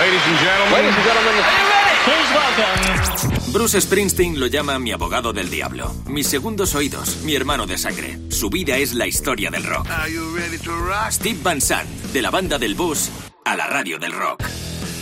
Ladies and gentlemen. Ladies and gentlemen. Are you ready? Please welcome. Bruce Springsteen lo llama mi abogado del diablo, mis segundos oídos, mi hermano de sangre. Su vida es la historia del rock. Are you ready to rock? Steve Van Sant, de la banda del bus a la radio del rock.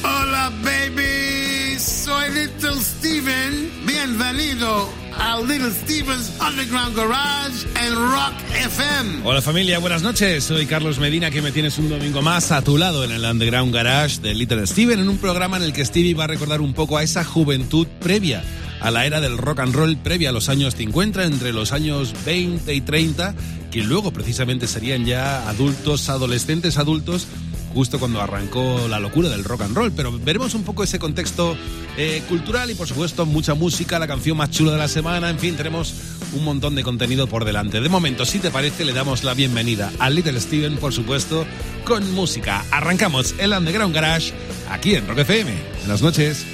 Hola, baby. Soy Little Steven. Bienvenido a Little Steven's Underground Garage en Rock FM. Hola familia, buenas noches. Soy Carlos Medina, que me tienes un domingo más a tu lado en el Underground Garage de Little Steven, en un programa en el que Stevie va a recordar un poco a esa juventud previa a la era del rock and roll, previa a los años 50, entre los años 20 y 30, que luego precisamente serían ya adultos, adolescentes adultos justo cuando arrancó la locura del rock and roll, pero veremos un poco ese contexto eh, cultural y por supuesto mucha música, la canción más chula de la semana, en fin, tenemos un montón de contenido por delante. De momento, si te parece, le damos la bienvenida a Little Steven, por supuesto, con música. Arrancamos el Underground Garage aquí en Rock FM. Buenas noches.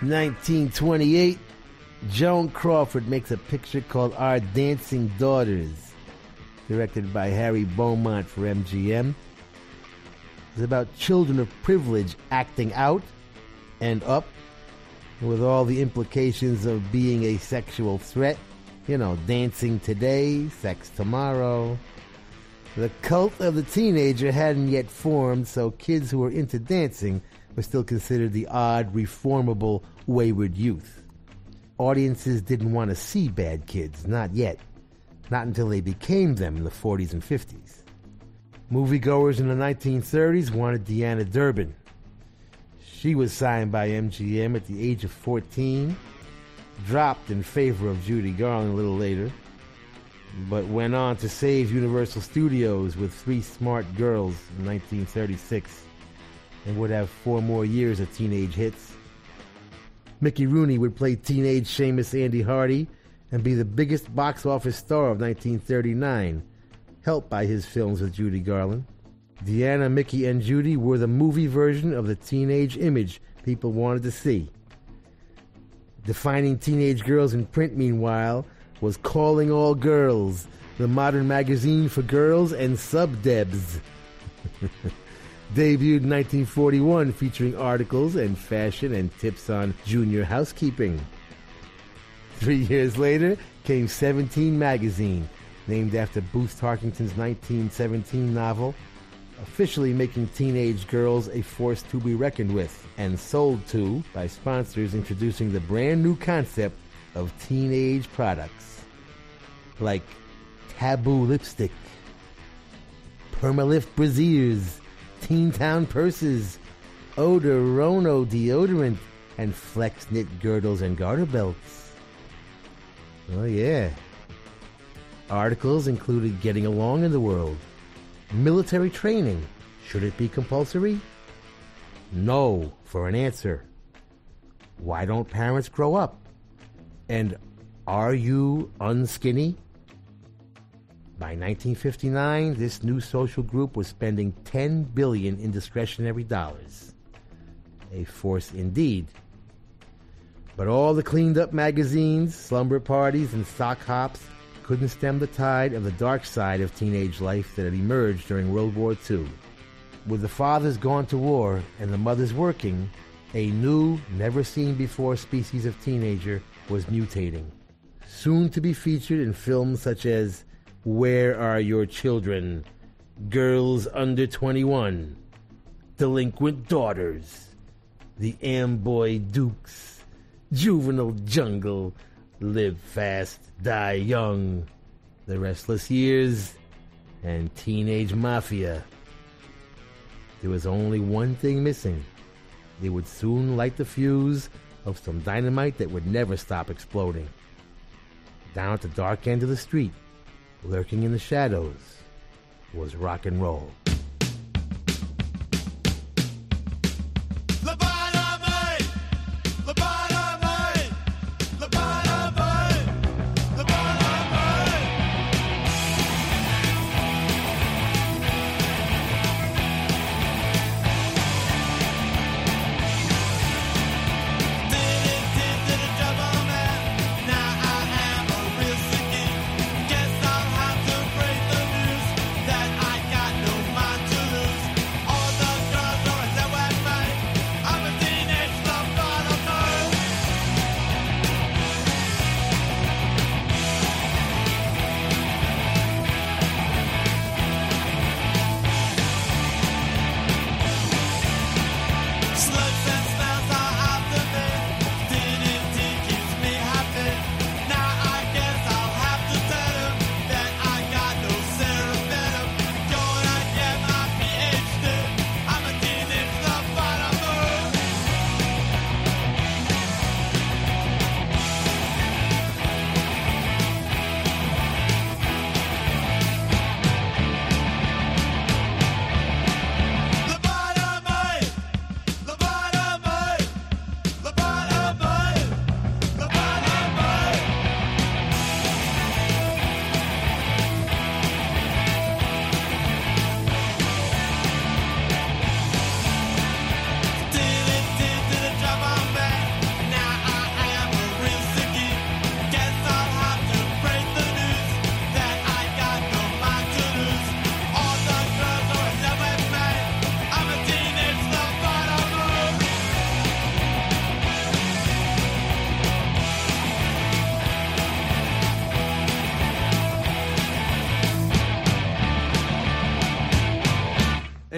1928, Joan Crawford makes a picture called Our Dancing Daughters, directed by Harry Beaumont for MGM. It's about children of privilege acting out and up with all the implications of being a sexual threat. You know, dancing today, sex tomorrow. The cult of the teenager hadn't yet formed, so kids who were into dancing were still considered the odd, reformable wayward youth. Audiences didn't want to see bad kids, not yet. Not until they became them in the 40s and 50s. Moviegoers in the 1930s wanted Deanna Durbin. She was signed by MGM at the age of 14, dropped in favor of Judy Garland a little later, but went on to save Universal Studios with Three Smart Girls in 1936 and would have four more years of teenage hits. Mickey Rooney would play teenage Seamus Andy Hardy and be the biggest box office star of 1939, helped by his films with Judy Garland. Deanna, Mickey, and Judy were the movie version of the teenage image people wanted to see. Defining teenage girls in print, meanwhile, was Calling All Girls, the modern magazine for girls and sub-debs. Debuted in 1941, featuring articles and fashion and tips on junior housekeeping. Three years later came 17 Magazine, named after Booth Tarkington's 1917 novel, officially making teenage girls a force to be reckoned with, and sold to by sponsors introducing the brand new concept of teenage products like Taboo lipstick, Permalift brassieres, Teen Town purses, Odorono deodorant, and Flex knit girdles and garter belts. Oh, yeah. Articles included getting along in the world, military training. Should it be compulsory? No, for an answer. Why don't parents grow up? And are you unskinny? By 1959, this new social group was spending 10 billion in discretionary dollars. A force indeed. But all the cleaned up magazines, slumber parties, and sock hops couldn't stem the tide of the dark side of teenage life that had emerged during World War II. With the fathers gone to war and the mothers working, a new, never seen before species of teenager was mutating. Soon to be featured in films such as Where Are Your Children? Girls Under 21, Delinquent Daughters, The Amboy Dukes, Juvenile Jungle, Live Fast, Die Young, The Restless Years, and Teenage Mafia. There was only one thing missing. They would soon light the fuse of some dynamite that would never stop exploding. Down at the dark end of the street, lurking in the shadows, was rock and roll.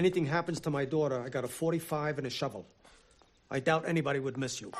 Anything happens to my daughter, I got a 45 and a shovel. I doubt anybody would miss you.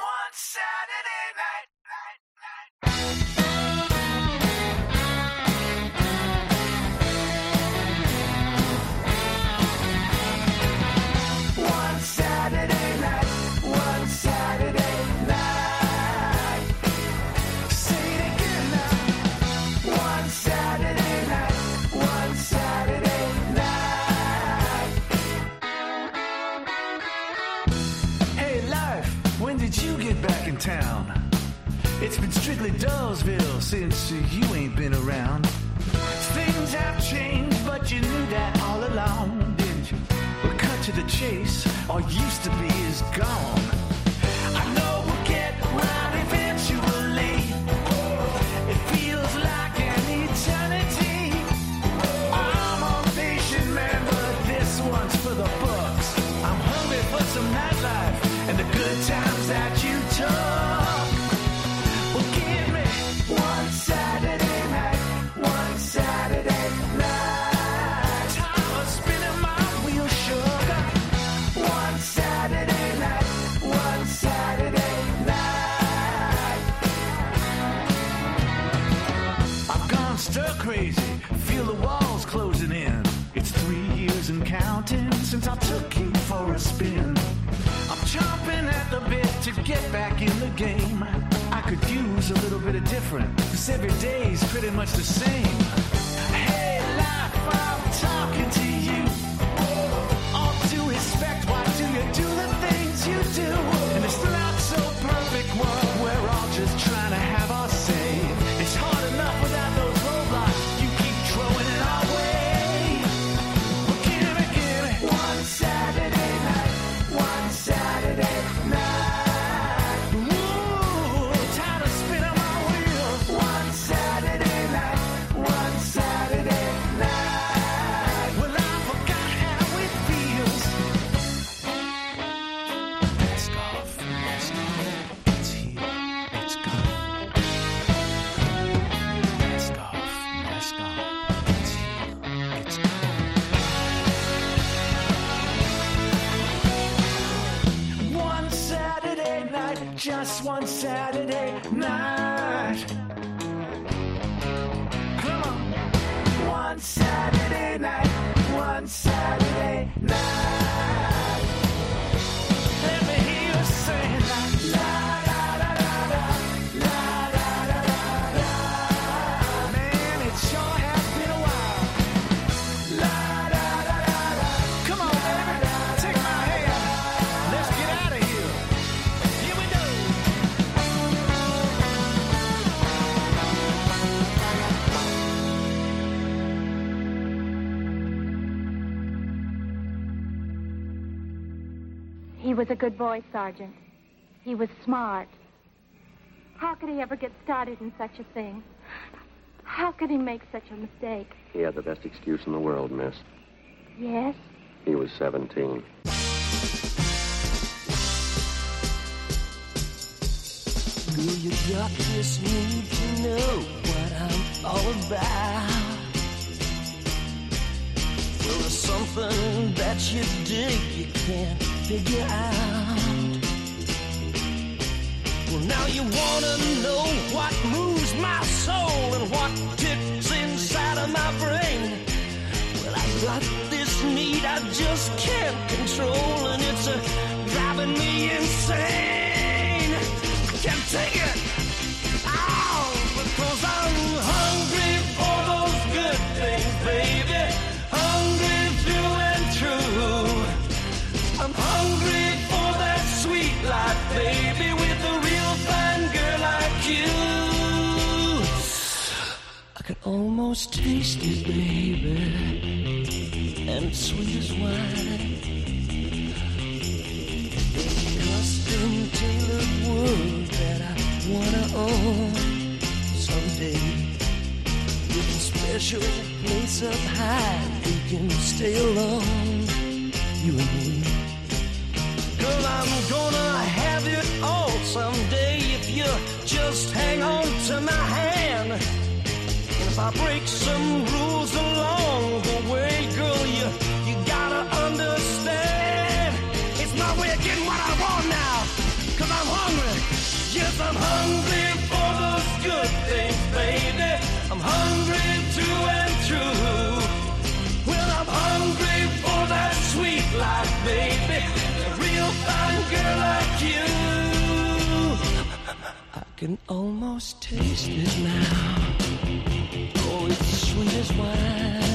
A good boy, Sergeant. He was smart. How could he ever get started in such a thing? How could he make such a mistake? He had the best excuse in the world, miss. Yes? He was 17. Girl, you got this need to know what I'm all about. Well, there's something that you dig you can't figure out. Well, now you wanna know what moves my soul and what ticks inside of my brain. Well, I've got this need I just can't control, and it's uh, driving me insane. Can't take it. Almost taste it, baby, and sweet as wine. Custom tailored world that I wanna own someday. With a special place up high, we can stay alone, you and me. Girl, I'm gonna have it all someday if you just hang on to my hand. If I break some rules along the way, girl, you you gotta understand. It's my way of getting what I want now. Cause I'm hungry. Yes, I'm hungry for those good things, baby. I'm hungry through and through. Well, I'm hungry for that sweet life, baby. A real fine girl like you. I can almost taste it now. Sweet as wine.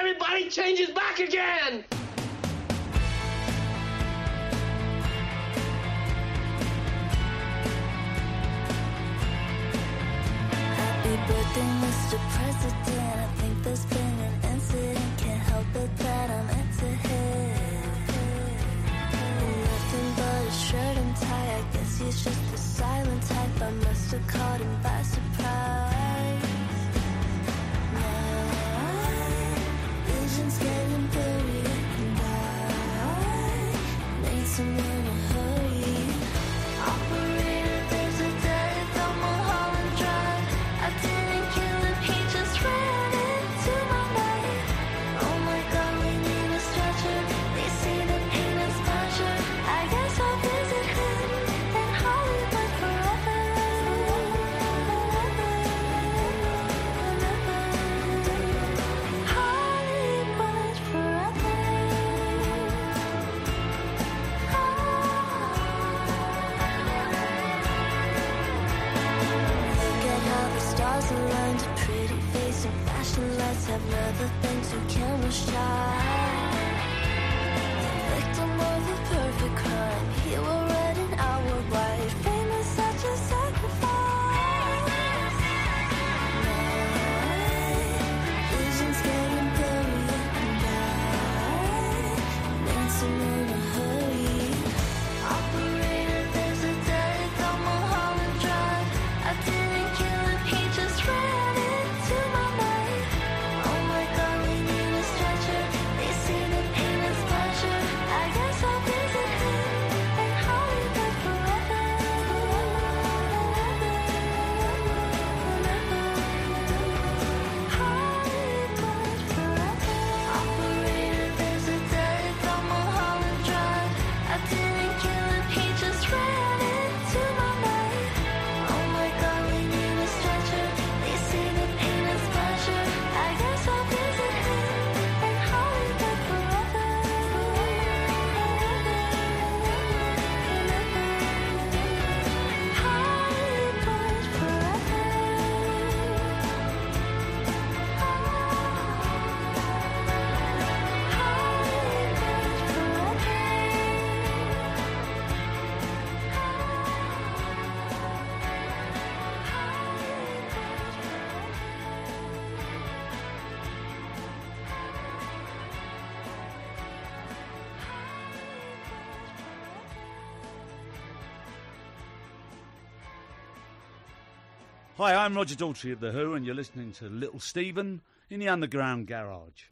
everybody changes back again. Happy birthday, Mr. President. I think there's been an incident. Can't help it that I'm into him. Nothing but a shirt and tie. I guess he's just silent type. I must have caught him by surprise. vision's getting buried and I need someone to I've never been too chemistry. Hi, I'm Roger Daltrey of The Who, and you're listening to Little Steven in the Underground Garage.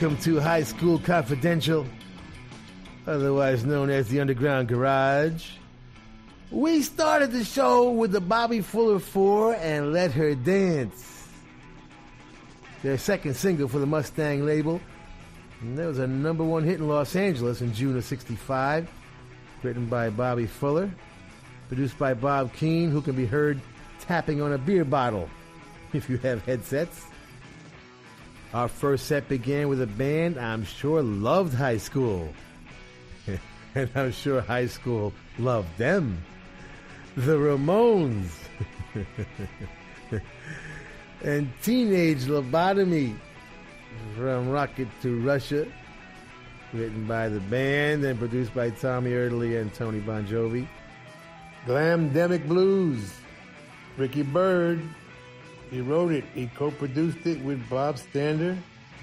Welcome to High School Confidential, otherwise known as the Underground Garage. We started the show with the Bobby Fuller 4 and Let Her Dance. Their second single for the Mustang label. And that was a number one hit in Los Angeles in June of 65. Written by Bobby Fuller. Produced by Bob Keane, who can be heard tapping on a beer bottle if you have headsets. Our first set began with a band I'm sure loved high school. and I'm sure high school loved them. The Ramones. and Teenage Lobotomy from Rocket to Russia. Written by the band and produced by Tommy Erdelyi and Tony Bongiovi. Glamdemic Blues. Ricky Byrd. He wrote it. He co-produced it with Bob Stander.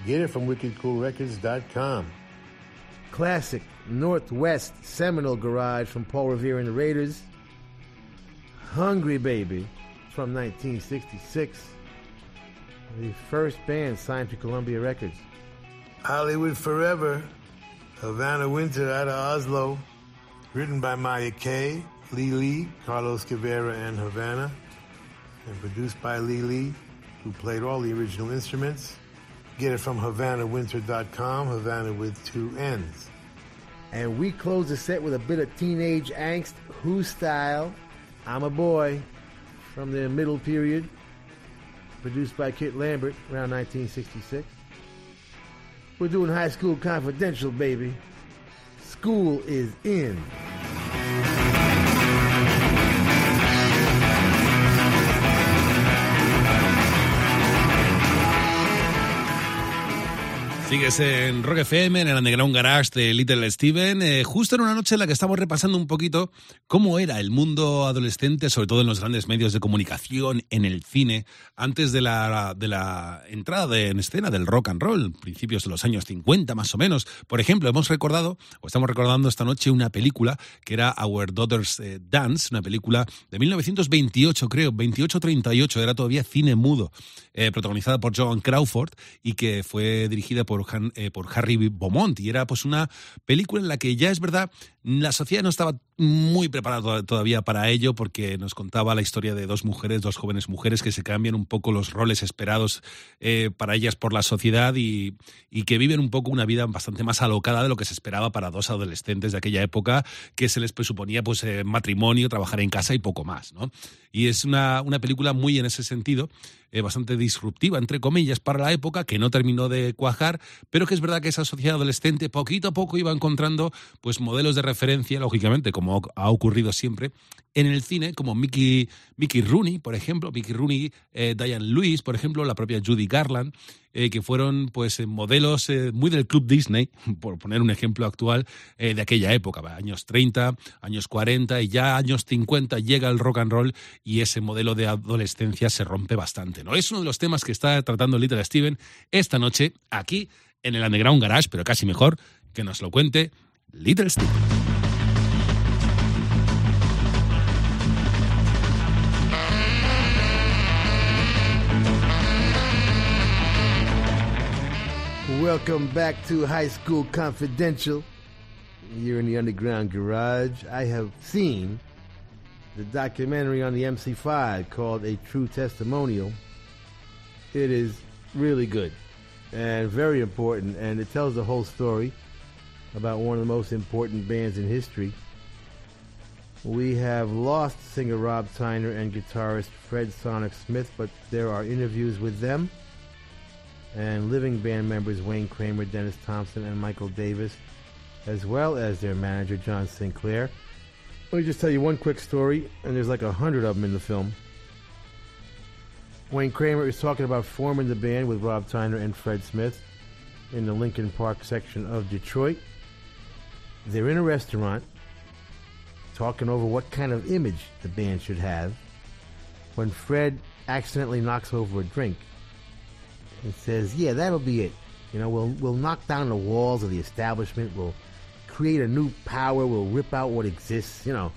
Get it from wickedcoolrecords.com. Classic Northwest Seminole Garage from Paul Revere and the Raiders. Hungry Baby from 1966. The first band signed to Columbia Records. Hollywood Forever. Havana Winter out of Oslo. Written by Maya Kay, Lee Lee, Carlos Caveira, and Havana and produced by Lee Lee, who played all the original instruments. Get it from HavanaWinter.com, Havana with two N's. And we close the set with a bit of teenage angst, Who style, I'm a boy, from the middle period, produced by Kit Lambert around 1966. We're doing High School Confidential, baby. School is in. Sigues en Rock FM, en el Underground Garage de Little Steven, eh, justo en una noche en la que estamos repasando un poquito cómo era el mundo adolescente, sobre todo en los grandes medios de comunicación, en el cine, antes de la, de la entrada de- en escena del rock and roll, principios de los años 50 más o menos. Por ejemplo, hemos recordado, o estamos recordando esta noche, una película que era Our Daughters eh, Dance, una película de 1928, creo, 28-38, era todavía cine mudo, eh, protagonizada por Joan Crawford y que fue dirigida por, Han- eh, por Harry Beaumont. Y era pues una película en la que ya es verdad, la sociedad no estaba muy preparada to- todavía para ello porque nos contaba la historia de dos mujeres, dos jóvenes mujeres que se cambian un poco los roles esperados eh, para ellas por la sociedad y, y que viven un poco una vida bastante más alocada de lo que se esperaba para dos adolescentes de aquella época que se les presuponía pues eh, matrimonio, trabajar en casa y poco más, ¿no? Y es una, una película muy en ese sentido, eh, bastante disruptiva, entre comillas, para la época, que no terminó de cuajar, pero que es verdad que esa sociedad adolescente poquito a poco iba encontrando pues modelos de referencia, lógicamente, como ha ocurrido siempre, en el cine, como Mickey, Mickey Rooney, por ejemplo, Mickey Rooney, eh, Diane Lewis, por ejemplo, la propia Judy Garland, eh, que fueron pues eh, modelos eh, muy del Club Disney, por poner un ejemplo actual, de aquella época, años 30, años 40 y ya años 50 llega el rock and roll y ese modelo de adolescencia se rompe bastante. ¿no? Es uno de los temas que está tratando Little Steven esta noche aquí en el Underground Garage, pero casi mejor que nos lo cuente Little Steven. Welcome back to High School Confidential. You're in the Underground Garage. I have seen the documentary on the MC5 called A True Testimonial. It is really good and very important, and it tells the whole story about one of the most important bands in history. We have lost singer Rob Tyner and guitarist Fred Sonic Smith, but there are interviews with them and living band members Wayne Kramer, Dennis Thompson, and Michael Davis, as well as their manager John Sinclair. Let me just tell you one quick story, and there's like a hundred of them in the film. Wayne Kramer is talking about forming the band with Rob Tyner and Fred Smith in the Lincoln Park section of Detroit. They're in a restaurant talking over what kind of image the band should have when Fred accidentally knocks over a drink and says, "Yeah, that'll be it. You know, we'll we'll knock down the walls of the establishment. We'll create a new power. We'll rip out what exists. You know."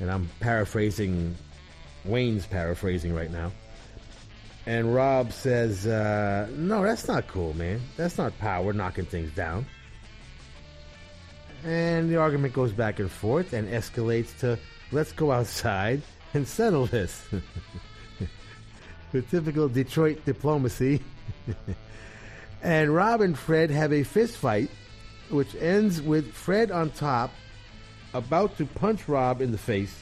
And I'm paraphrasing, Wayne's paraphrasing right now. And Rob says, uh, "No, that's not cool, man. That's not power knocking things down." And the argument goes back and forth and escalates to, "Let's go outside and settle this." with typical Detroit diplomacy. and Rob and Fred have a fist fight, which ends with Fred on top, about to punch Rob in the face.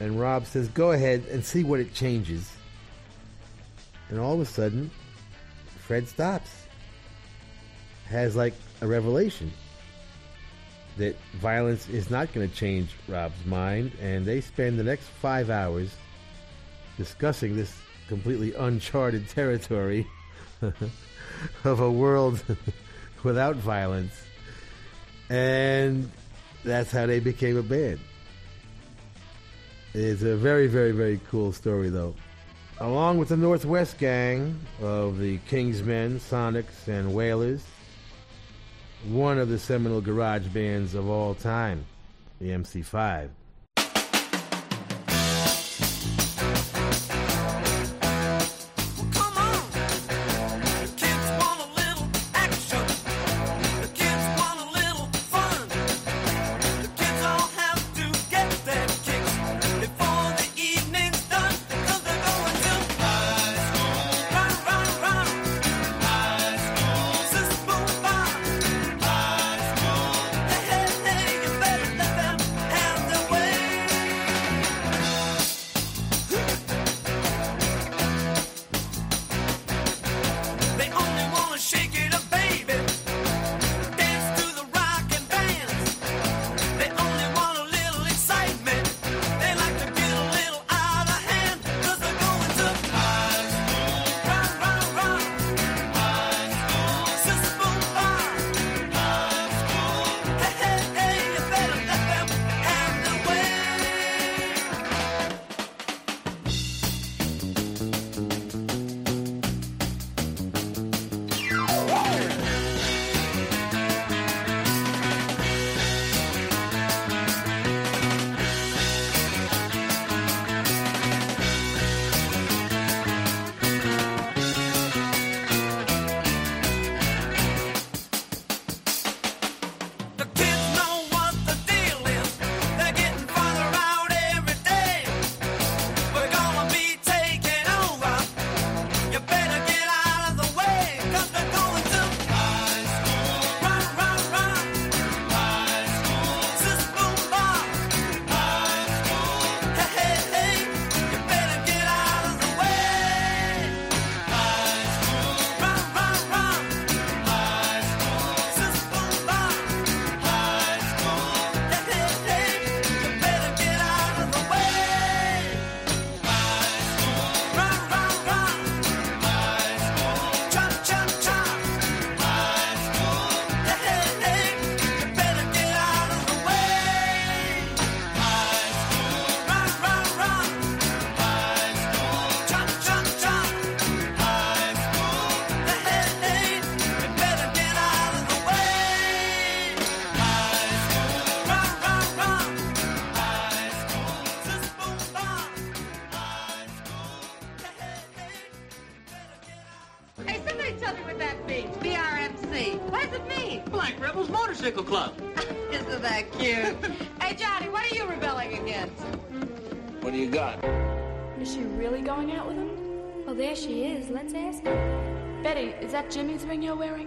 And Rob says, Go ahead and see what it changes. And all of a sudden, Fred stops. Has like a revelation that violence is not going to change Rob's mind, and they spend the next five hours discussing this completely uncharted territory of a world without violence. And that's how they became a band. It's a very, very, very cool story, though. Along with the Northwest Gang of the Kingsmen, Sonics, and Wailers, one of the seminal garage bands of all time, the MC5. Jimmy's Jimmy you're wearing?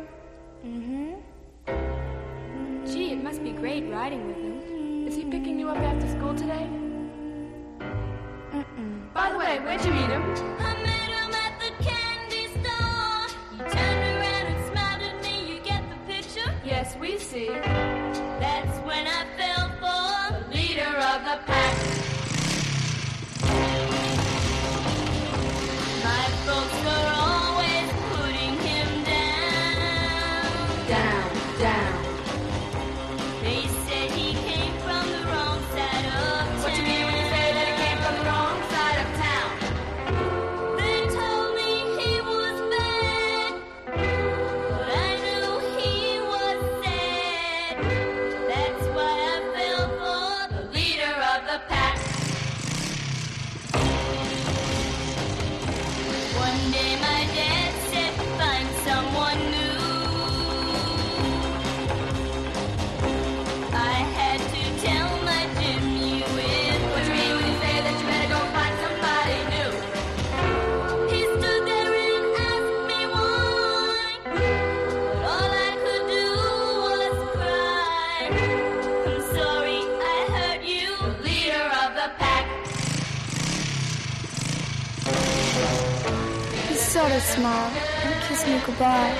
Goodbye.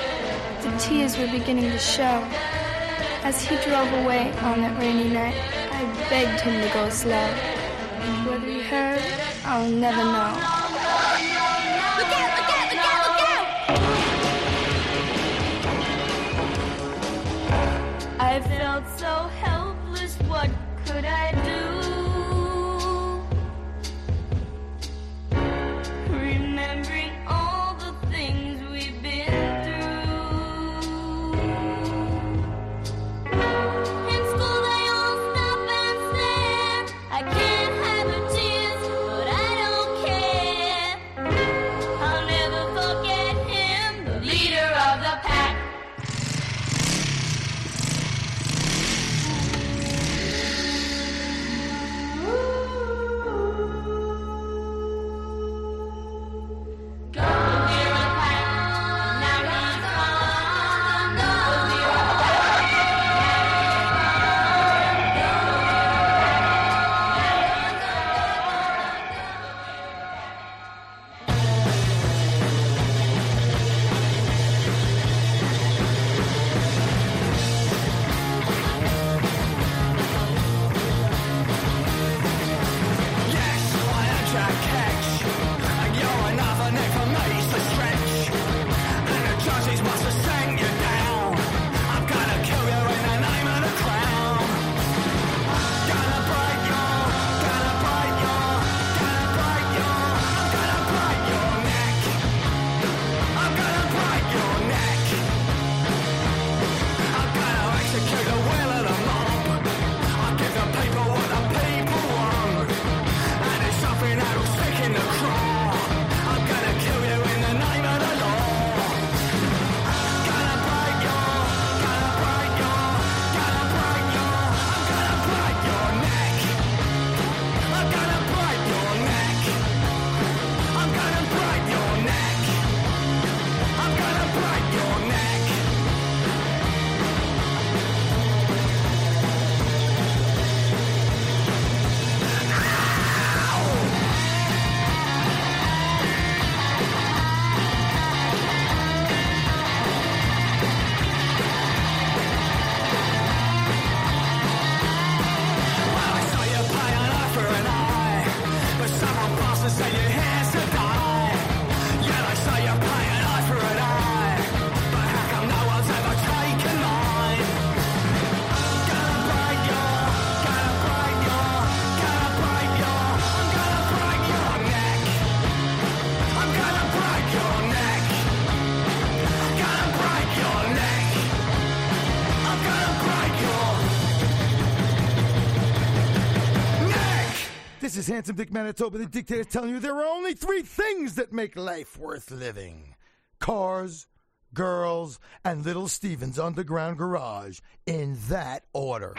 The tears were beginning to show. As he drove away on that rainy night, I begged him to go slow. Whether he heard, I'll never know. Look out, look out, look out, look out! I felt so helpless, what could I do? Is Handsome Dick Manitoba, the dictator, telling you there are only three things that make life worth living cars, girls, and Little Steven's Underground Garage, in that order.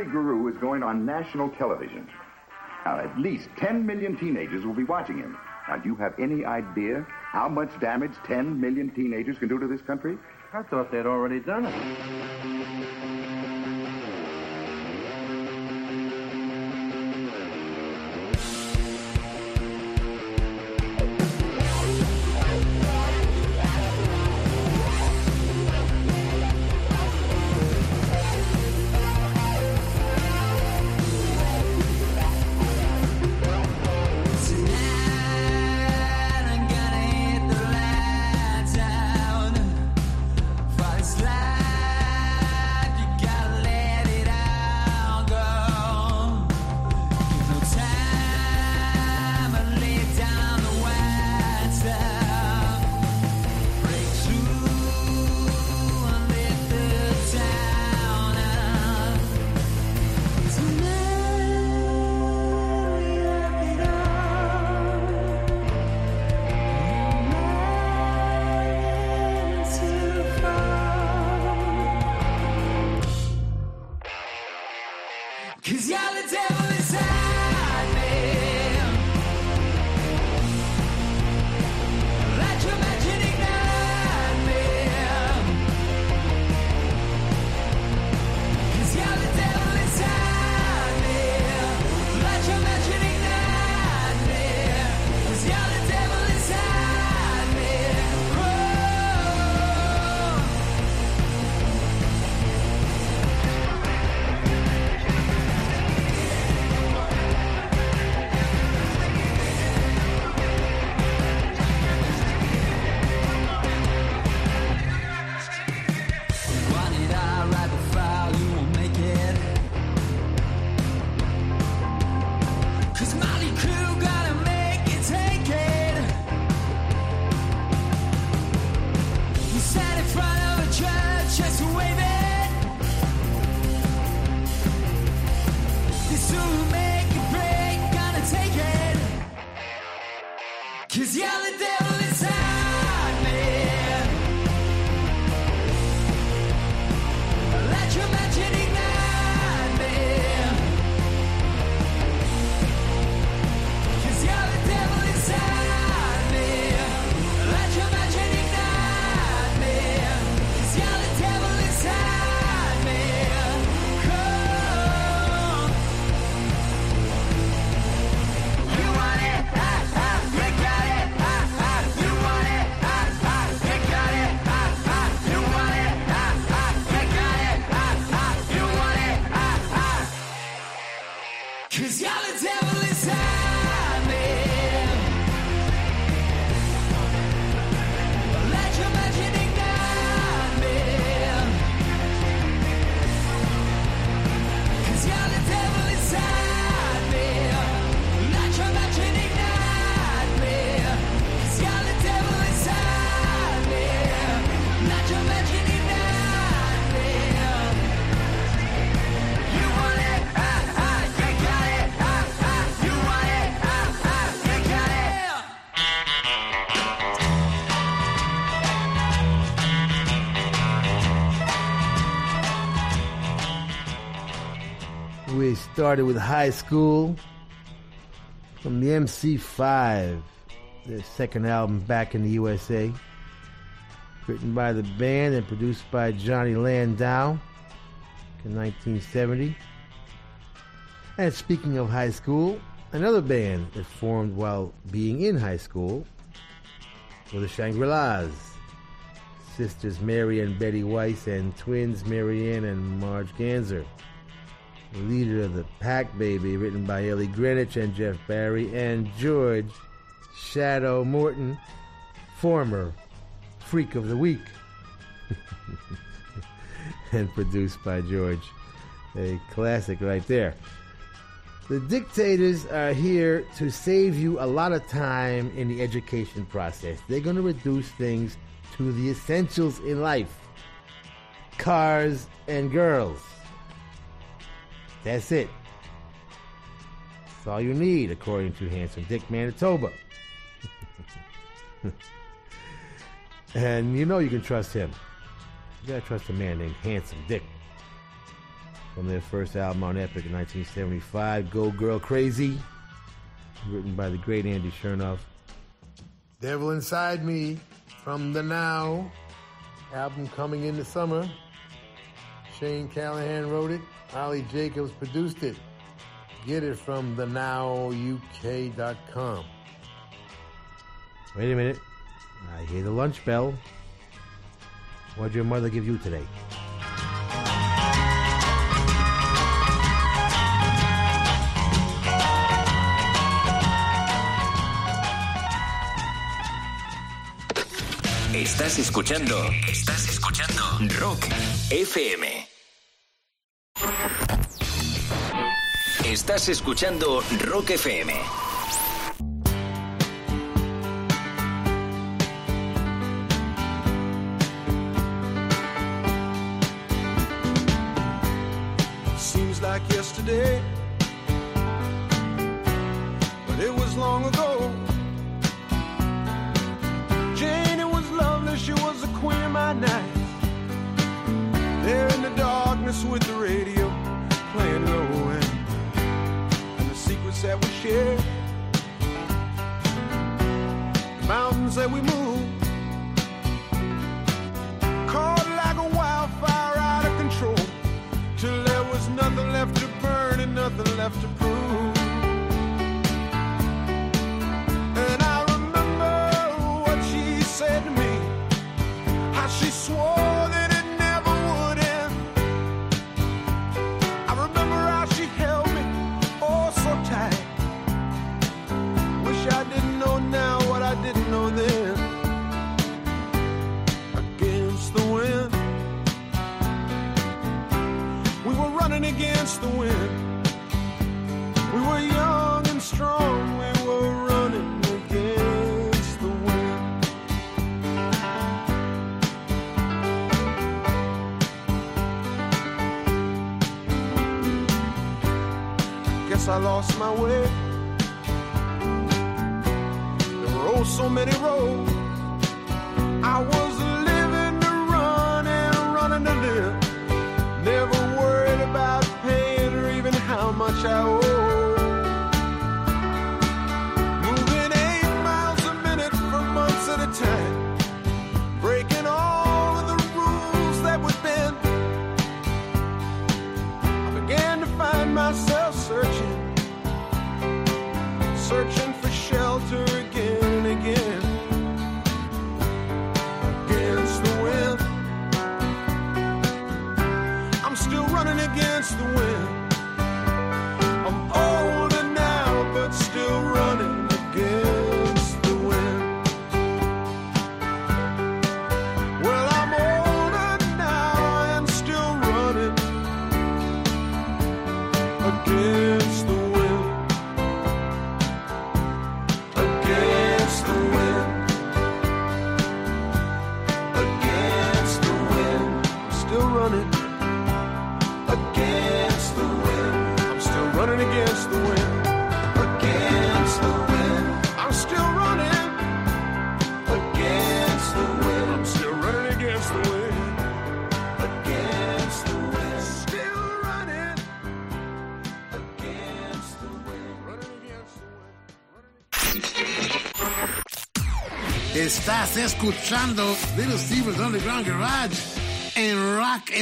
Hungry Guru is going on national television. Now, at least 10 million teenagers will be watching him. Now, do you have any idea how much damage 10 million teenagers can do to this country? I thought they'd already done it. Started with High School from the MC5, their second album back in the USA. Written by the band and produced by Johnny Landau in 1970. And speaking of high school, another band that formed while being in high school were the Shangri-Las. Sisters Mary and Betty Weiss and twins Marianne and Marge Ganser. Leader of the Pack Baby, written by Ellie Greenwich and Jeff Barry, and George Shadow Morton, former Freak of the Week, and produced by George. A classic right there. The dictators are here to save you a lot of time in the education process. They're going to reduce things to the essentials in life cars and girls. That's it. That's all you need, according to Handsome Dick Manitoba. and you know you can trust him. You gotta trust a man named Handsome Dick. From their first album on Epic in 1975, Go Girl Crazy, written by the great Andy Shernoff. Devil Inside Me from the Now album coming in the summer. Shane Callahan wrote it. Ollie Jacobs produced it. Get it from the thenowuk.com. Wait a minute. I hear the lunch bell. What'd your mother give you today? Estás escuchando. Estás escuchando. Rock FM. Estás escuchando Rock FM. Seems like yesterday, but it was long ago. Jane, it was lovely, she was the queen of my night. There in the darkness with the and that we shared, the mountains that we moved, caught like a wildfire out of control till there was nothing left to burn and nothing left to prove. I lost my way. There were so many roads. I was living to run and running to live. Never worried about paying or even how much I owe. Escuchando Little Steven's Underground Garage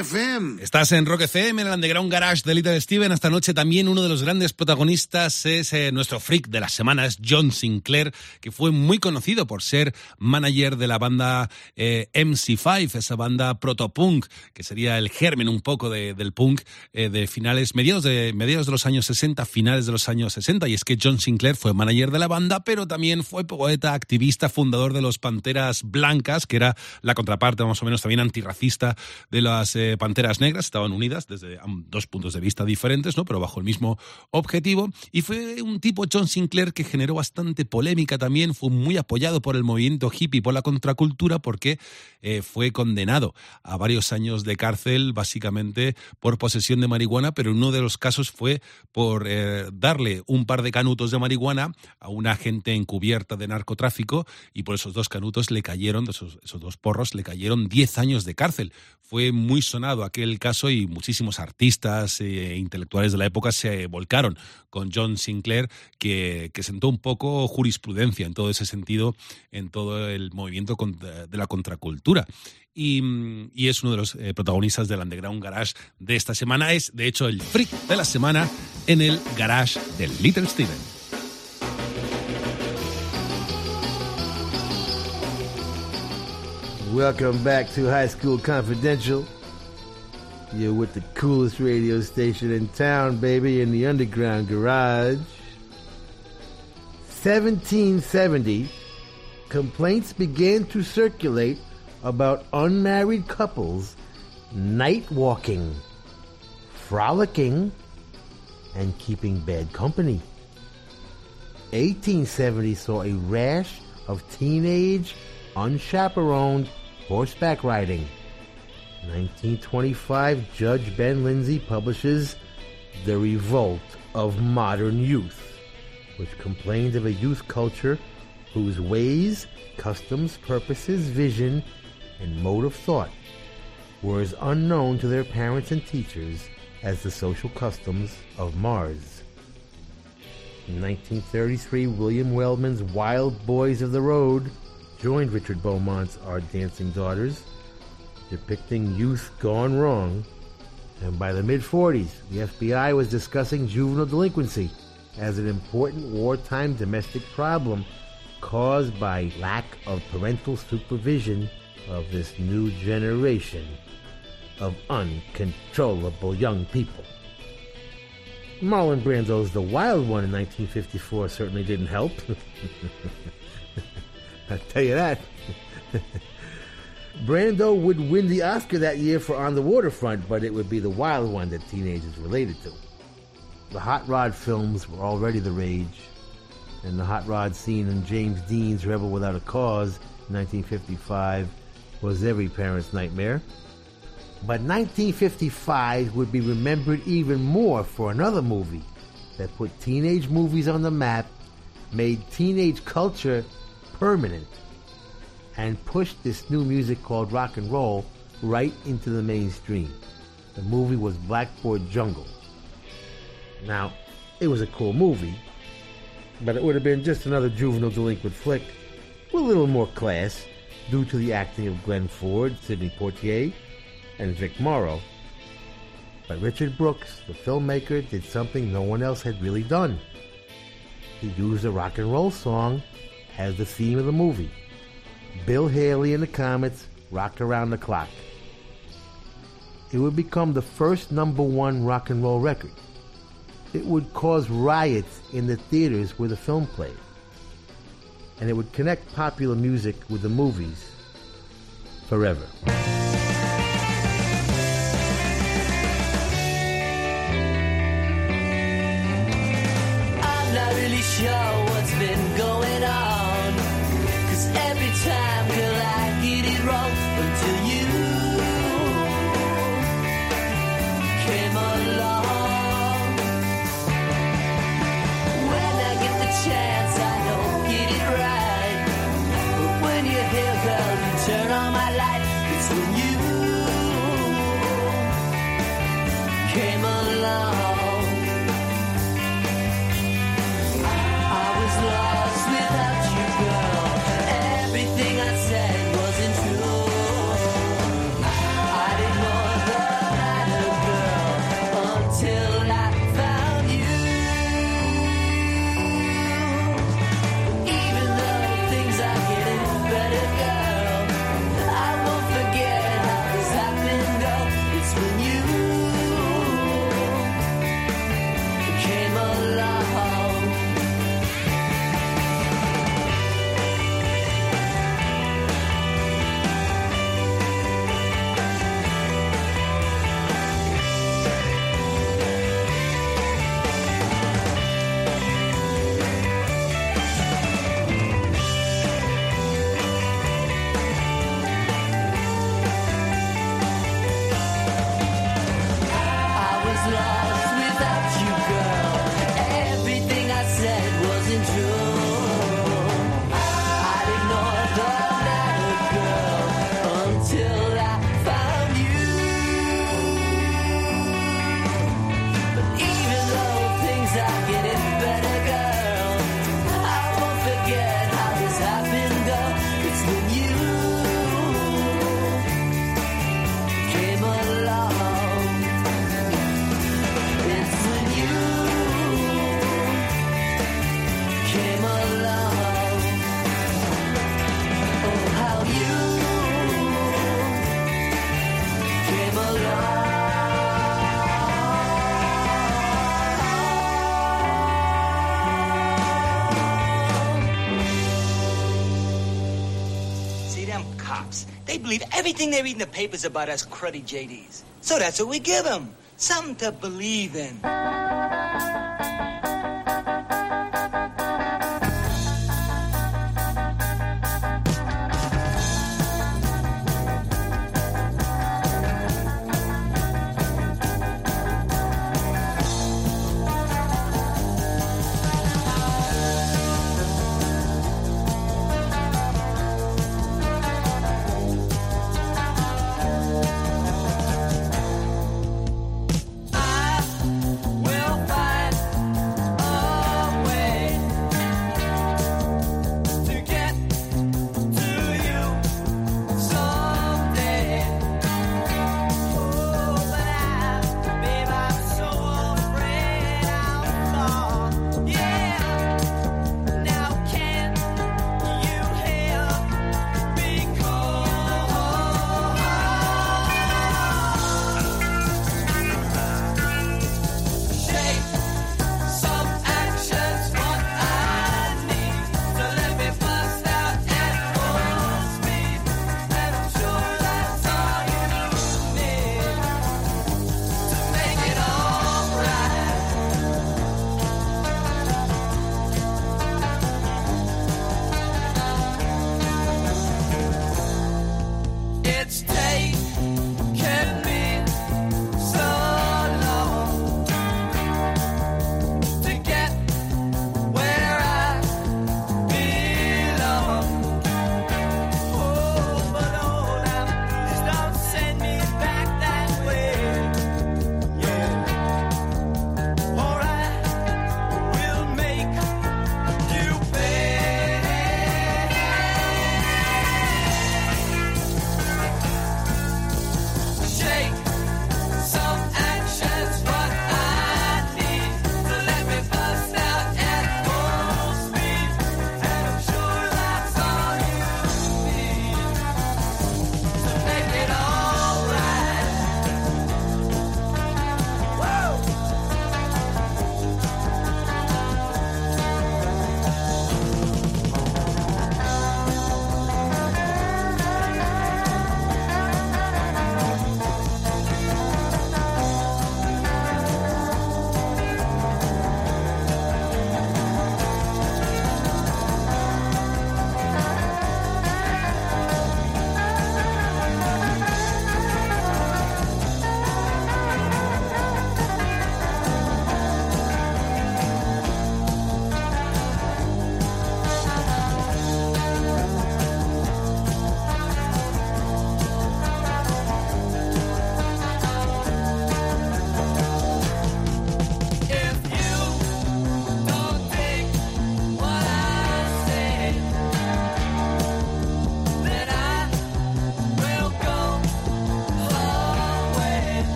FM. Estás en Rock FM, en el Underground Garage de Little Steven. Esta noche también uno de los grandes protagonistas es eh, nuestro freak de la semana, es John Sinclair, que fue muy conocido por ser manager de la banda eh, MC5, esa banda protopunk, que sería el germen un poco de- del punk eh, de finales, mediados de, mediados de los años 60, finales de los años 60. Y es que John Sinclair fue manager de la banda, pero también fue poeta, activista, fundador de los Panteras Blancas, que era la contraparte más o menos también antirracista de las Panteras Negras. Estaban unidas desde dos puntos de vista diferentes, ¿no? pero bajo el mismo objetivo. Y fue un tipo, John Sinclair, que generó bastante polémica también. Fue muy apoyado por el movimiento hippie, por la contracultura, porque eh, fue condenado a varios años de cárcel, básicamente por posesión de marihuana, pero uno de los casos fue por eh, darle un par de canutos de marihuana a una agente encubierta de narcotráfico y por esos dos canutos le cayeron, esos, esos dos porros, le cayeron 10 años de cárcel. Fue muy sonado aquel caso y muchísimos artistas e intelectuales de la época se volcaron con John Sinclair, que, que sentó un poco jurisprudencia en todo ese sentido, en todo el movimiento de la contracultura. Y, mm, y es uno de los eh, protagonistas del Underground Garage de esta semana. Es, de hecho, el freak de la semana en el garage del Little Steven. Welcome back to High School Confidential. You're with the coolest radio station in town, baby, in the underground garage. 1770, complaints began to circulate about unmarried couples night walking, frolicking, and keeping bad company. 1870 saw a rash of teenage, unchaperoned horseback riding. 1925, Judge Ben Lindsey publishes The Revolt of Modern Youth, which complains of a youth culture whose ways, customs, purposes, vision, and mode of thought were as unknown to their parents and teachers as the social customs of Mars. In 1933, William Wellman's Wild Boys of the Road joined Richard Beaumont's Our Dancing Daughters, depicting youth gone wrong. And by the mid 40s, the FBI was discussing juvenile delinquency as an important wartime domestic problem caused by lack of parental supervision of this new generation of uncontrollable young people. Marlon Brando's The Wild One in 1954 certainly didn't help. I'll tell you that. Brando would win the Oscar that year for On the Waterfront, but it would be The Wild One that teenagers related to. The Hot Rod films were already the rage, and the Hot Rod scene in James Dean's Rebel Without a Cause in 1955 was every parent's nightmare. But 1955 would be remembered even more for another movie that put teenage movies on the map, made teenage culture permanent, and pushed this new music called rock and roll right into the mainstream. The movie was Blackboard Jungle. Now, it was a cool movie, but it would have been just another juvenile delinquent flick with a little more class due to the acting of Glenn Ford, Sidney Poitier, and Vic Morrow. But Richard Brooks, the filmmaker, did something no one else had really done. He used a rock and roll song as the theme of the movie. Bill Haley and the Comets, Rock Around the Clock. It would become the first number one rock and roll record. It would cause riots in the theaters where the film played. And it would connect popular music with the movies forever. I'm not really sure what's been going on. Time, girl, I get it wrong Think they read in the papers about us cruddy JDs. So that's what we give them. Something to believe in.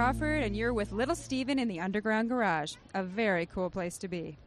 Crawford, and you're with Little Steven in the Underground Garage. A very cool place to be.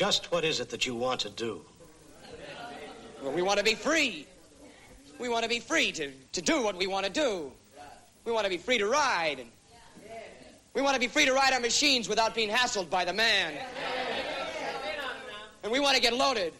Just what is it that you want to do? Well, we want to be free. We want to be free to, to do what we want to do. We want to be free to ride. We want to be free to ride our machines without being hassled by the man. And we want to get loaded.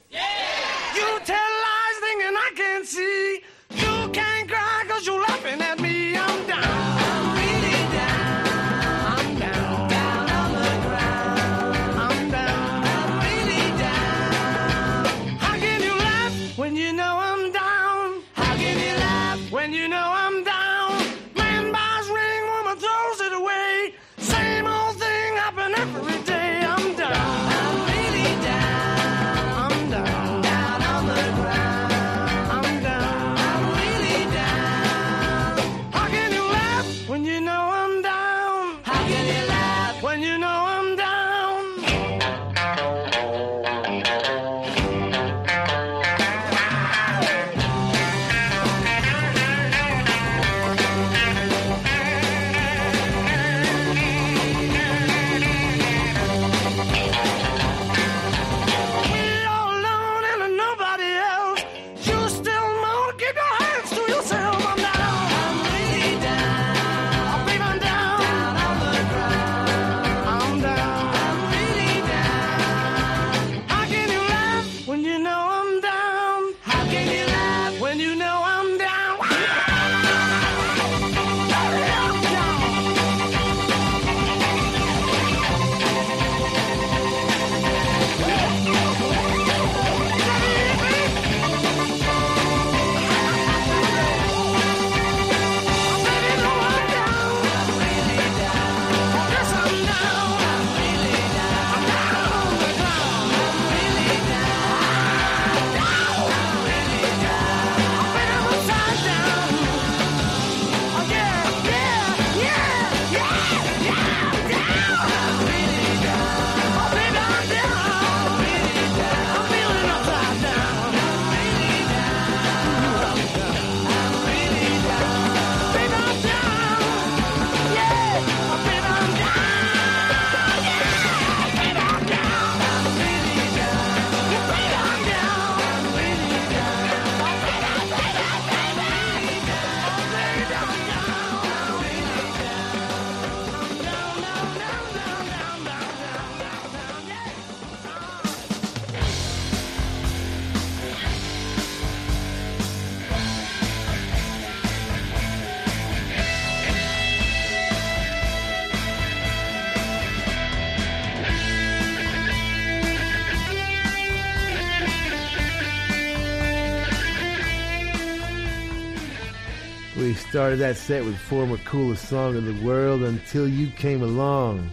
Started that set with former coolest song in the world until you came along.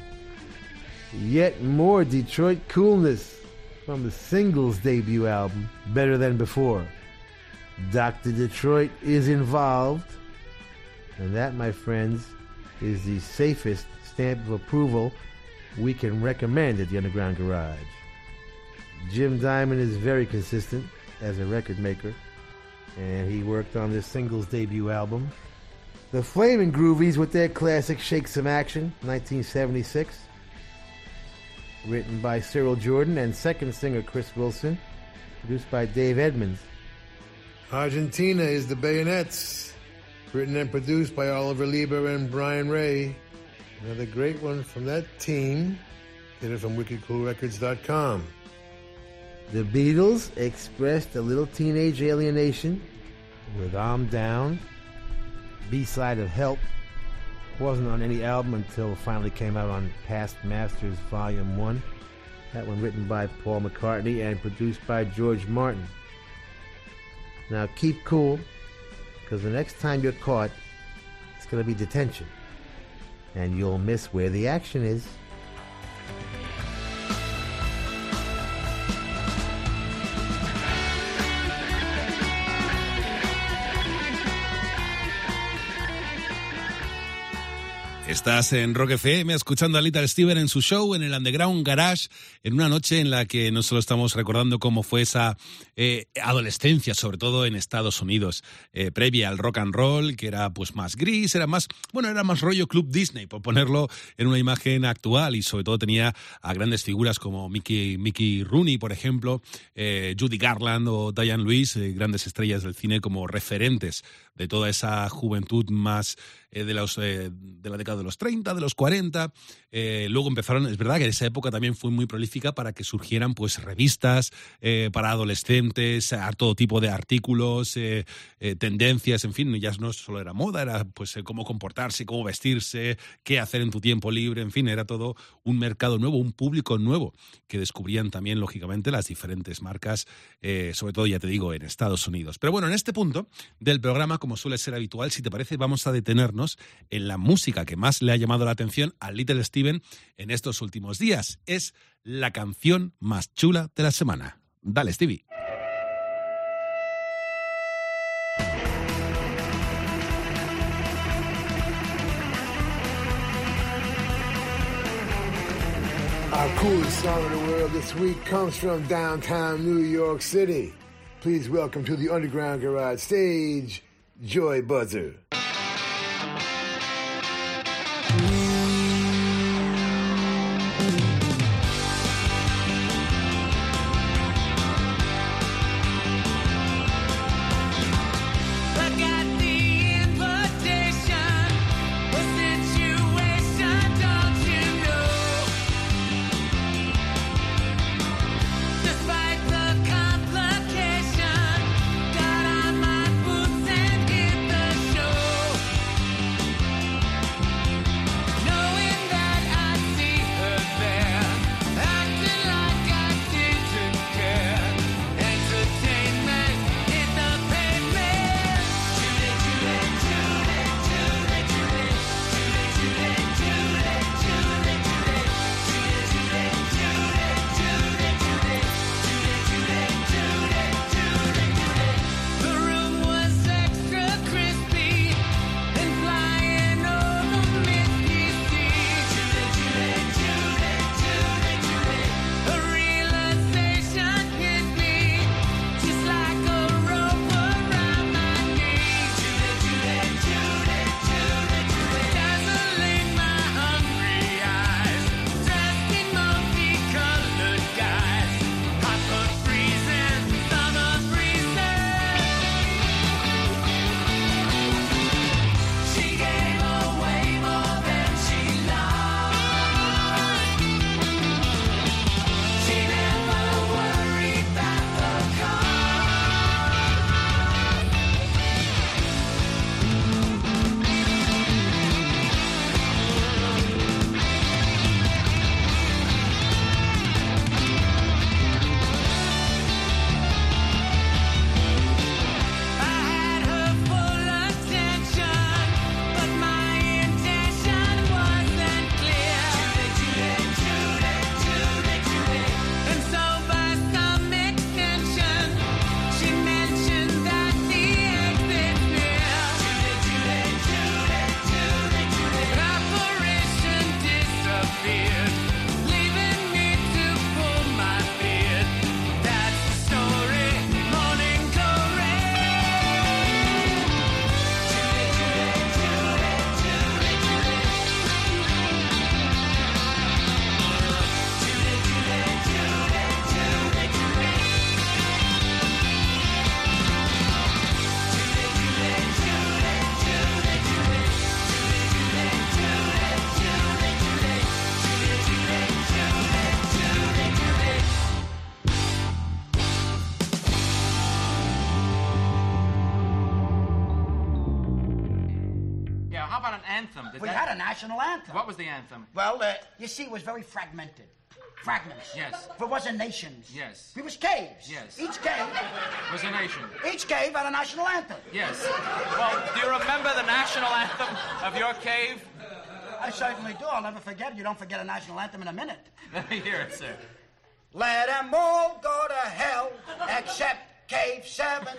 Yet more Detroit coolness from the singles debut album, Better Than Before. Dr. Detroit is involved, and that, my friends, is the safest stamp of approval we can recommend at the Underground Garage. Jim Diamond is very consistent as a record maker, and he worked on this singles debut album. The Flaming Groovies with their classic Shake Some Action, 1976. Written by Cyril Jordan and second singer Chris Wilson. Produced by Dave Edmunds. Argentina is the Bayonets, written and produced by Oliver Leiber and Brian Ray. Another great one from that team. Get it from wickedcoolrecords.com. The Beatles expressed a little teenage alienation with I'm Down. B side of Help wasn't on any album until finally came out on Past Masters Volume 1. That one written by Paul McCartney and produced by George Martin. Now keep cool, because the next time you're caught, it's going to be detention. And you'll miss where the action is. Estás en Rock FM escuchando a Little Steven en su show en el Underground Garage en una noche en la que no solo estamos recordando cómo fue esa eh, adolescencia, sobre todo en Estados Unidos, eh, previa al rock and roll, que era pues más gris, era más, bueno, era más rollo Club Disney, por ponerlo en una imagen actual y sobre todo tenía a grandes figuras como Mickey, Mickey Rooney, por ejemplo, eh, Judy Garland o Diane Lewis, grandes estrellas del cine como referentes de toda esa juventud más eh, de, los, eh, de la década de los 30, de los 40. Eh, luego empezaron, es verdad que esa época también fue muy prolífica para que surgieran pues revistas eh, para adolescentes, a todo tipo de artículos, eh, tendencias, en fin, ya no solo era moda, era pues cómo comportarse, cómo vestirse, qué hacer en tu tiempo libre, en fin, era todo un mercado nuevo, un público nuevo que descubrían también, lógicamente, las diferentes marcas, sobre todo, ya te digo, en Estados Unidos. Pero bueno, en este punto del programa, como suele ser habitual, si te parece, vamos a detenernos en la música que más le ha llamado la atención a Little En estos últimos días. Es la canción más chula de la semana. Dale, Stevie. Our coolest song in the world this week comes from downtown New York City. Please welcome to the Underground Garage stage, Joy Buzzer. You see, it was very fragmented. Fragments. Yes. There wasn't nations. Yes. It was caves. Yes. Each cave. Was a nation. Each cave had a national anthem. Yes. Well, do you remember the national anthem of your cave? I certainly do. I'll never forget it. You don't forget a national anthem in a minute. Let me hear it, sir. Let 'em all go to hell except Cave 17.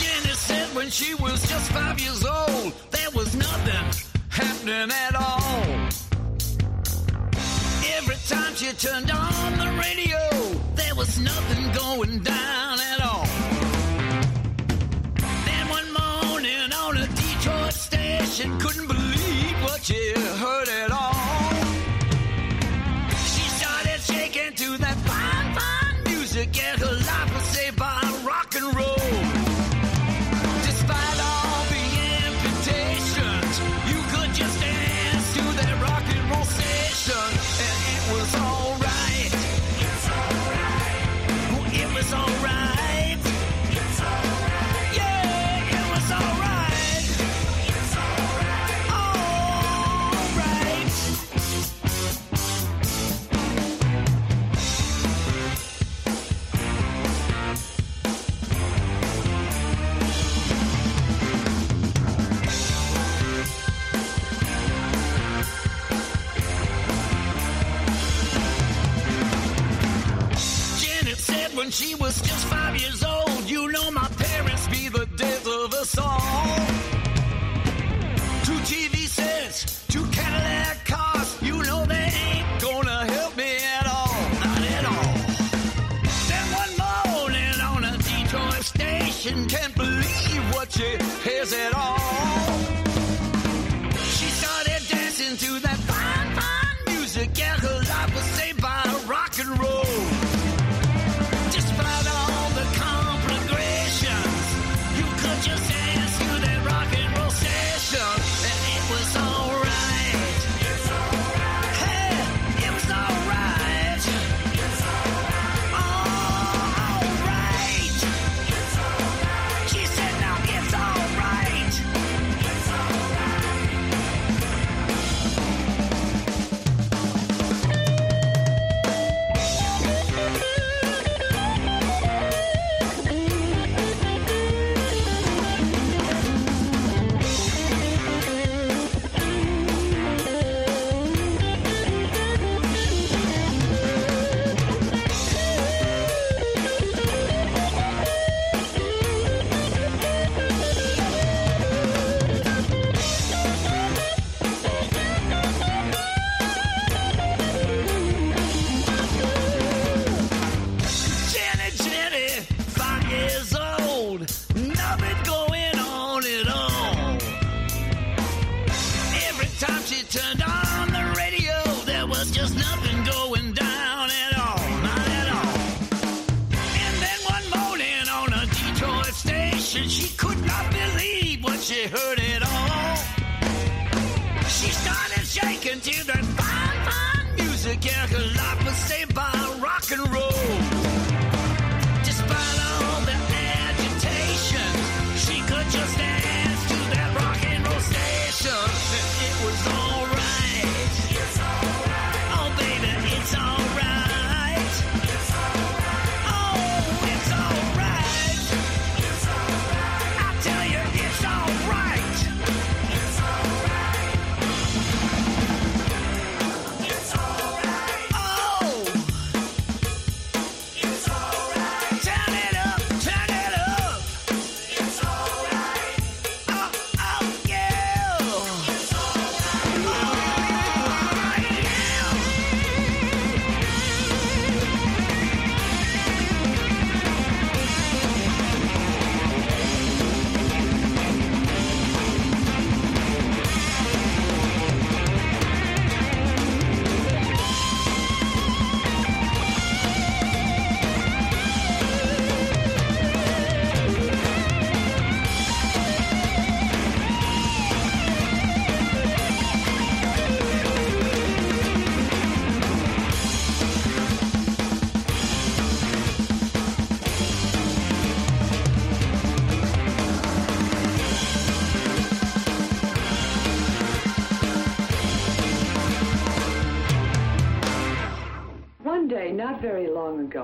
Jenny said when she was just five years old, there was was nothing happening at all. Every time she turned on the radio, there was nothing going down at all. Then one morning on a Detroit station, couldn't believe what she heard at all. She started shaking to that fine, fine music. Yeah, when she was just five years old, you know my parents be the death of us all. Two TV sets, two Cadillac cars, you know they ain't gonna help me at all, not at all. Then one morning on a Detroit station, can't believe what she hears at all.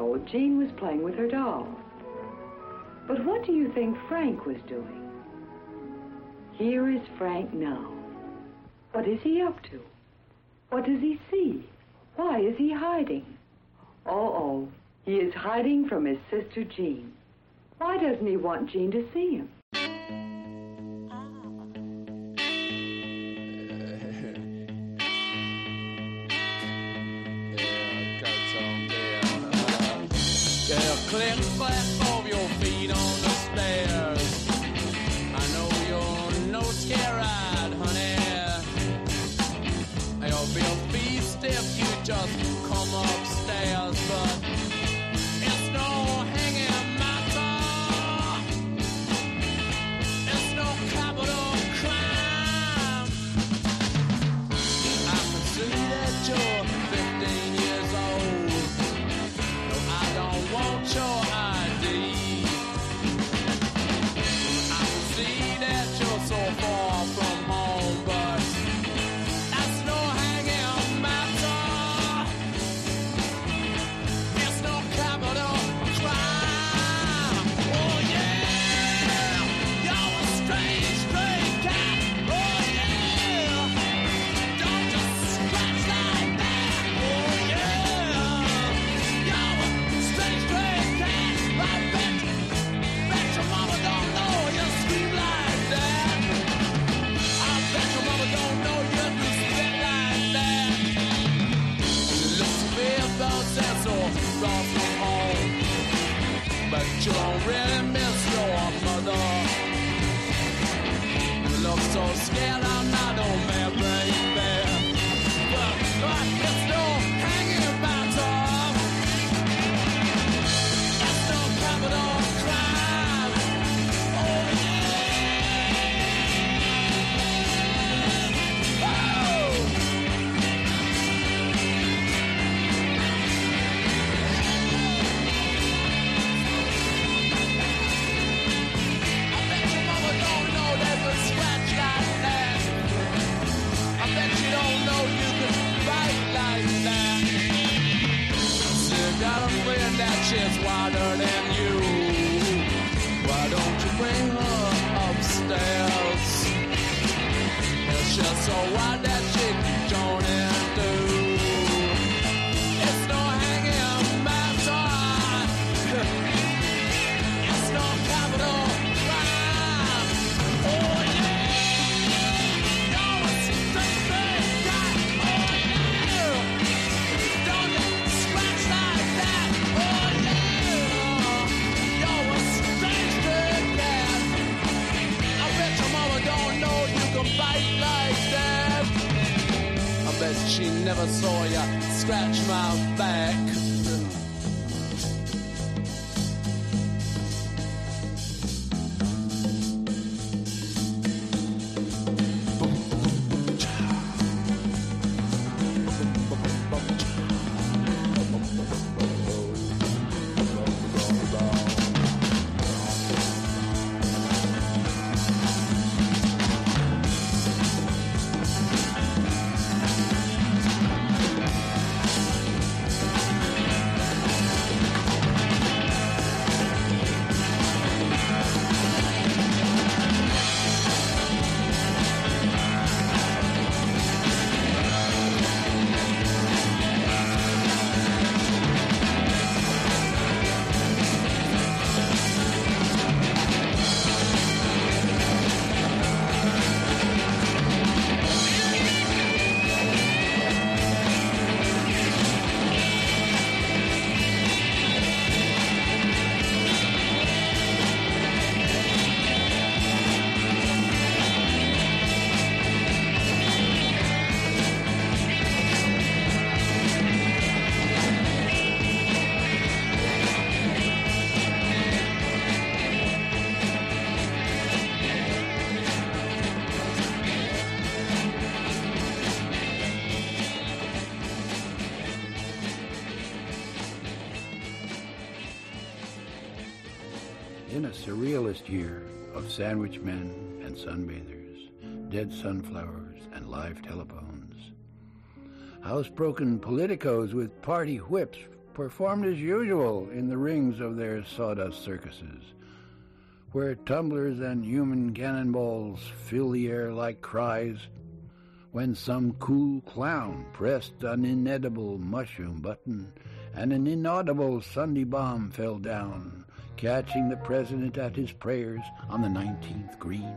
Ago, Jean was playing with her doll. But what do you think Frank was doing? Here is Frank now. What is he up to? What does he see? Why is he hiding? Oh, oh, he is hiding from his sister Jean. Why doesn't he want Jean to see him? she's wider than you. Why don't you bring her upstairs? Yeah, she's so wide. never saw you scratch my back. sandwich men and sunbathers, dead sunflowers and live telephones. Housebroken politicos with party whips performed as usual in the rings of their sawdust circuses, where tumblers and human cannonballs fill the air like cries when some cool clown pressed an inedible mushroom button and an inaudible Sunday bomb fell down catching the president at his prayers on the 19th green.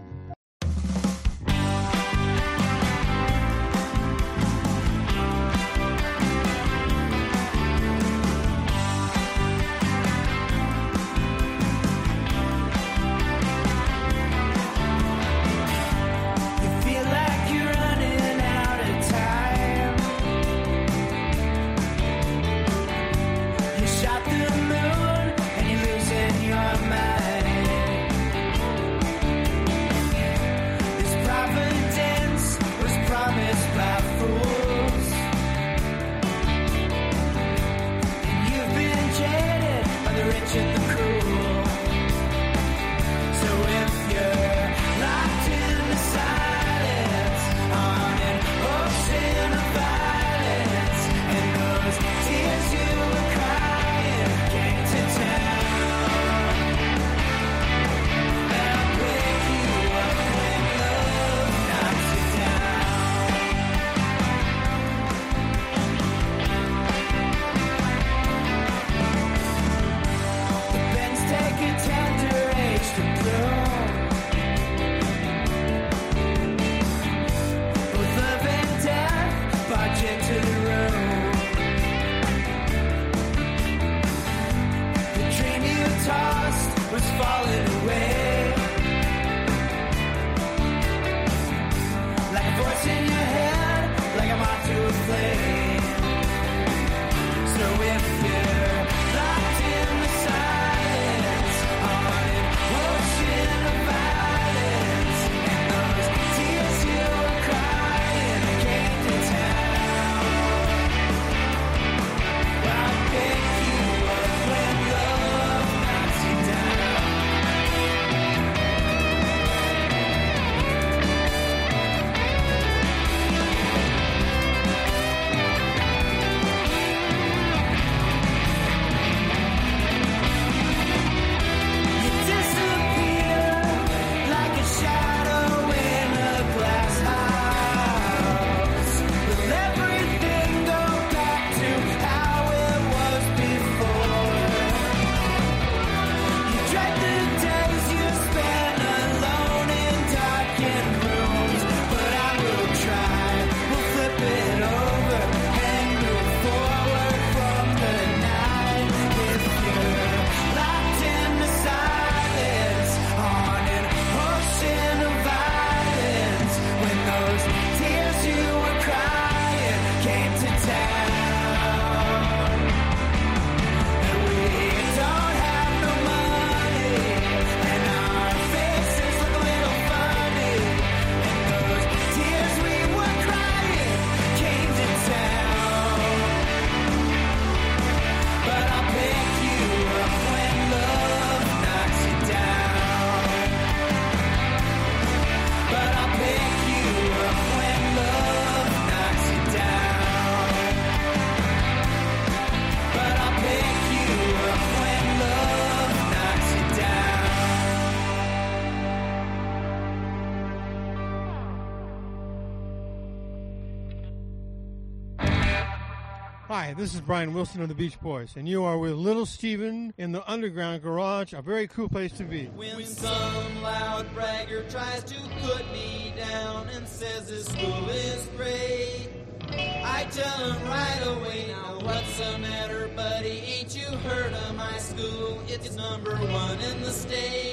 Hi, this is Brian Wilson of the Beach Boys, and you are with Little Steven in the Underground Garage, a very cool place to be. When some loud bragger tries to put me down and says this school is great, I tell him right away, now what's the matter, buddy? Ain't you heard of my school? It's number one in the state.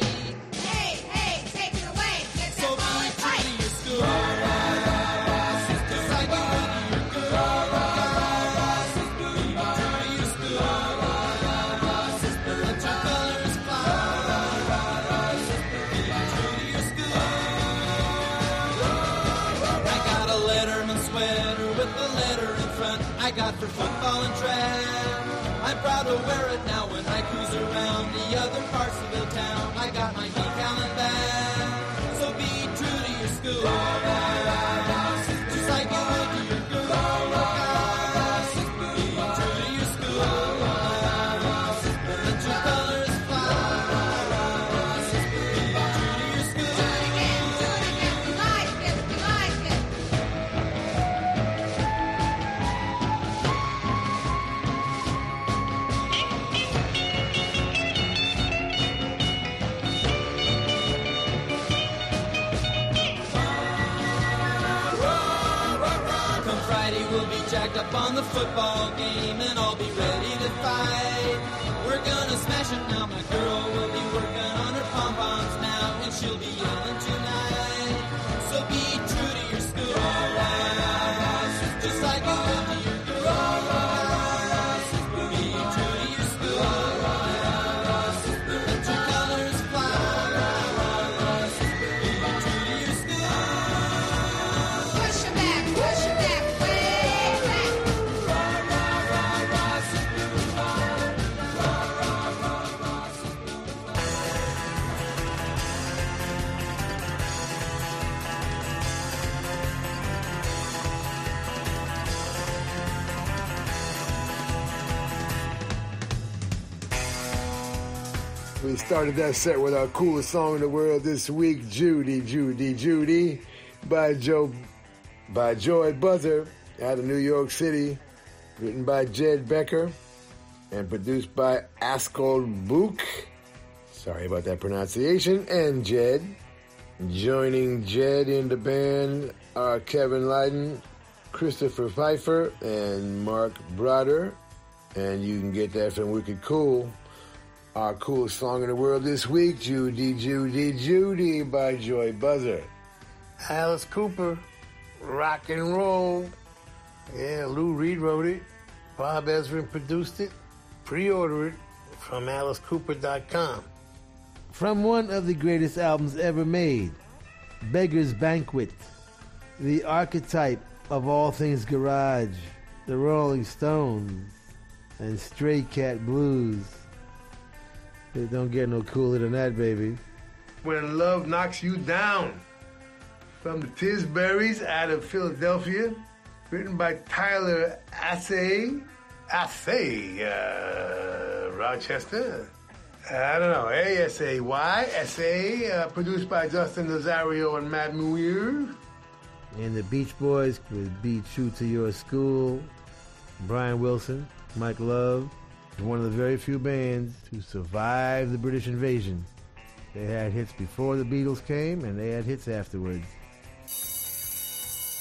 I got for football and track. I'm proud to wear it now when I cruise around the other parts of the town. I got my football game and I'll be ready to fight. We're gonna smash it now. My girl will be working on her pom poms now and she'll be yelling started that set with our coolest song in the world this week, Judy, Judy, Judy, by Joe, by Joy Buzzer out of New York City, written by Jed Becker and produced by Askell Book. Sorry about that pronunciation. And Jed. Joining Jed in the band are Kevin Lyden, Christopher Pfeiffer, and Mark Broder. And you can get that from Wicked Cool. Our coolest song in the world this week, Judy, Judy, Judy by Joy Buzzer. Alice Cooper, rock and roll. Yeah, Lou Reed wrote it. Bob Ezrin produced it. Pre-order it from AliceCooper.com. From one of the greatest albums ever made, Beggar's Banquet, the archetype of all things garage, the Rolling Stones, and Stray Cat Blues. It don't get no cooler than that, baby. When Love Knocks You Down from the Tisburys out of Philadelphia, written by Tyler Assay. Assay, uh, Rochester. I don't know, A-S-A-Y, S-A, uh, produced by Justin Nazario and Matt Muir. And the Beach Boys with Be True to Your School, Brian Wilson, Mike Love, one of the very few bands to survive the British invasion. They had hits before the Beatles came, and they had hits afterwards.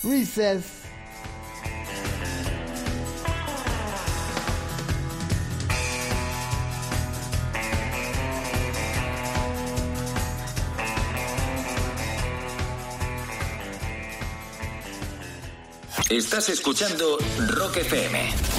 Recess. Estás escuchando Rock FM.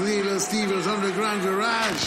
Little Steven's Underground Garage.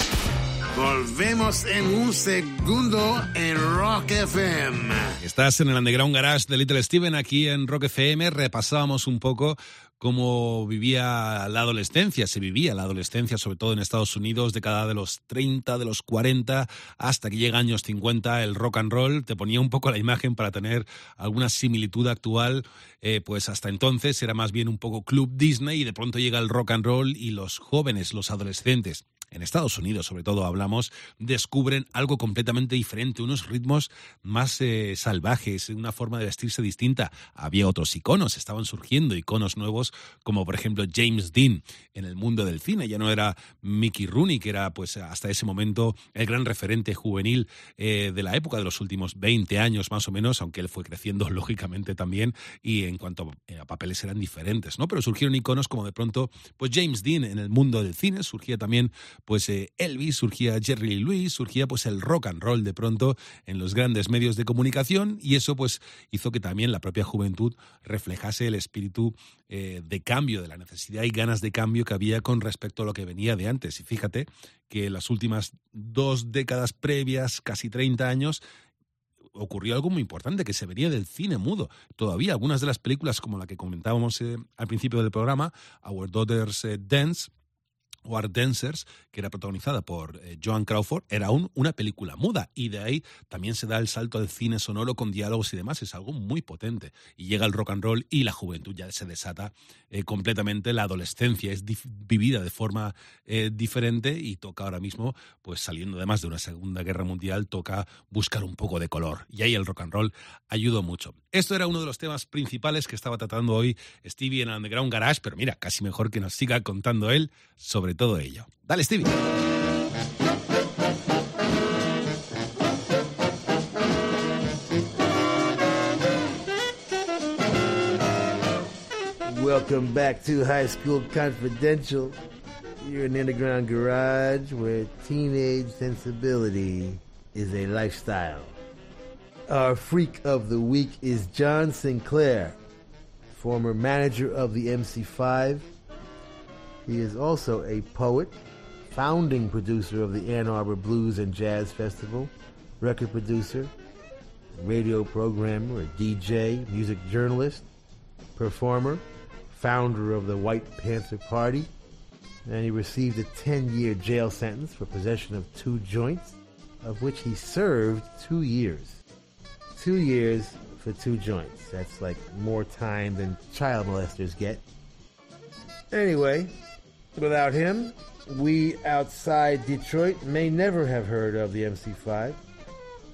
Volvemos en un segundo en Rock FM. Estás en el Underground Garage de Little Steven aquí en Rock FM. Repasábamos un poco cómo vivía la adolescencia, se vivía la adolescencia, sobre todo en Estados Unidos, década de los 30, de los 40, hasta que llega años 50, el rock and roll. Te ponía un poco la imagen para tener alguna similitud actual, eh, pues hasta entonces era más bien un poco Club Disney y de pronto llega el rock and roll y los jóvenes, los adolescentes en Estados Unidos sobre todo hablamos, descubren algo completamente diferente, unos ritmos más eh, salvajes, una forma de vestirse distinta. Había otros iconos, estaban surgiendo iconos nuevos, como por ejemplo James Dean en el mundo del cine. Ya no era Mickey Rooney, que era pues hasta ese momento el gran referente juvenil eh, de la época de los últimos 20 años más o menos, aunque él fue creciendo lógicamente también y en cuanto a papeles eran diferentes, ¿no? Pero surgieron iconos como de pronto pues James Dean en el mundo del cine, surgía también pues eh, Elvis, surgía Jerry Lee Lewis, surgía pues el rock and roll de pronto en los grandes medios de comunicación y eso pues hizo que también la propia juventud reflejase el espíritu eh, de cambio, de la necesidad y ganas de cambio que había con respecto a lo que venía de antes. Y fíjate que en las últimas dos décadas previas, casi 30 años, ocurrió algo muy importante, que se venía del cine mudo. Todavía algunas de las películas, como la que comentábamos eh, al principio del programa, Our Daughters Dance, o Art Dancers, que era protagonizada por eh, Joan Crawford, era aún una película muda. Y de ahí también se da el salto al cine sonoro con diálogos y demás. Es algo muy potente. Y llega el rock and roll y la juventud ya se desata eh, completamente. La adolescencia es vivida de forma eh, diferente y toca ahora mismo, pues saliendo además de una Segunda Guerra Mundial, toca buscar un poco de color. Y ahí el rock and roll ayudó mucho. Esto era uno de los temas principales que estaba tratando hoy Stevie en Underground Garage, pero mira, casi mejor que nos siga contando él sobre todo ello. Dale, Stevie. Welcome back to High School Confidential. You're in the underground garage where teenage sensibility is a lifestyle. Our freak of the week is John Sinclair, former manager of the MC5. He is also a poet, founding producer of the Ann Arbor Blues and Jazz Festival, record producer, radio programmer, DJ, music journalist, performer, founder of the White Panther Party, and he received a 10 year jail sentence for possession of two joints, of which he served two years. Two years for two joints. That's like more time than child molesters get. Anyway, without him, we outside Detroit may never have heard of the MC5.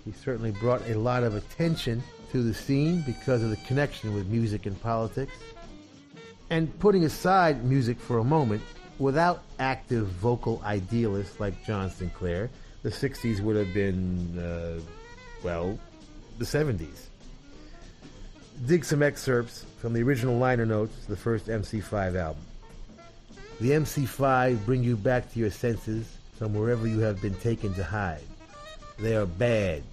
He certainly brought a lot of attention to the scene because of the connection with music and politics. And putting aside music for a moment, without active vocal idealists like John Sinclair, the 60s would have been, uh, well, the 70s. Dig some excerpts from the original liner notes to the first MC5 album. The MC5 bring you back to your senses from wherever you have been taken to hide. They are bad.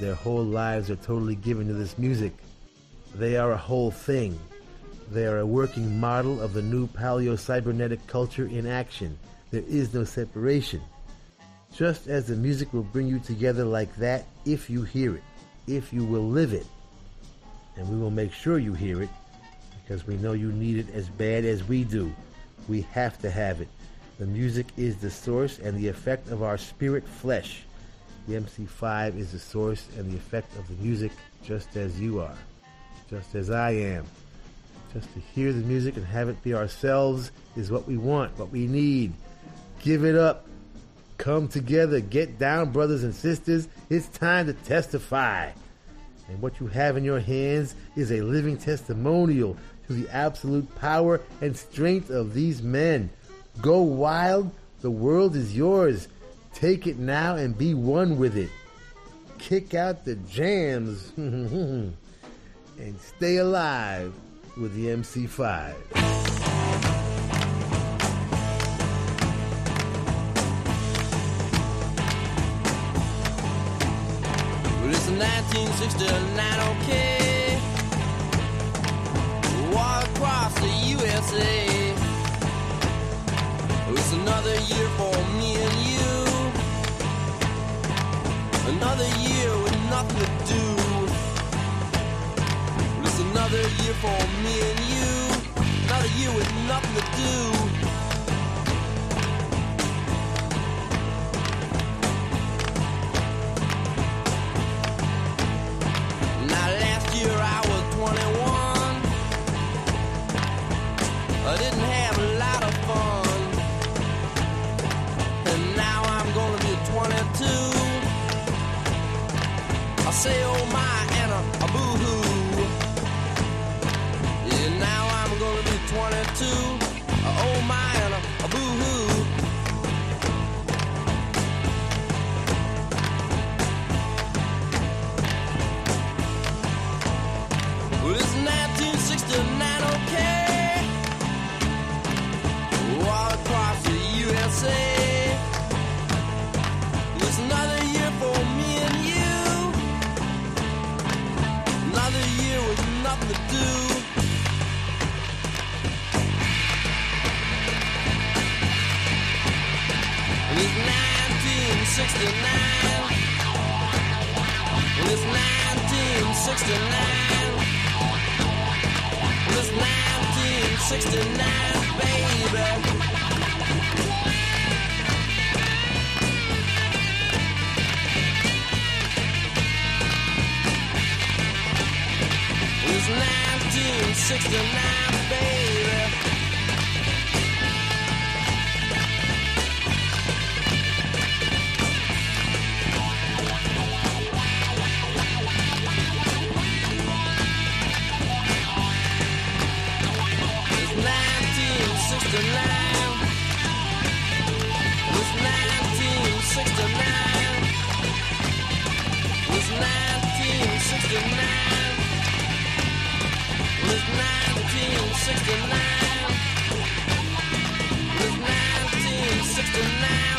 Their whole lives are totally given to this music. They are a whole thing. They are a working model of the new paleo-cybernetic culture in action. There is no separation. Just as the music will bring you together like that if you hear it, if you will live it. And we will make sure you hear it because we know you need it as bad as we do. We have to have it. The music is the source and the effect of our spirit flesh. The MC5 is the source and the effect of the music just as you are, just as I am. Just to hear the music and have it be ourselves is what we want, what we need. Give it up. Come together. Get down, brothers and sisters. It's time to testify. And what you have in your hands is a living testimonial to the absolute power and strength of these men. Go wild. The world is yours. Take it now and be one with it. Kick out the jams and stay alive with the MC5. Well, it's 1969, okay. Across the USA. It's another year for me and you. Another year with nothing to do. It's another year for me and you. Another year with nothing to do. Say oh my and a, a boo hoo. Yeah, now I'm gonna be 22. Uh, oh my 1969. And it's 1969. It's 1969, baby. It's 1969, baby. 1969.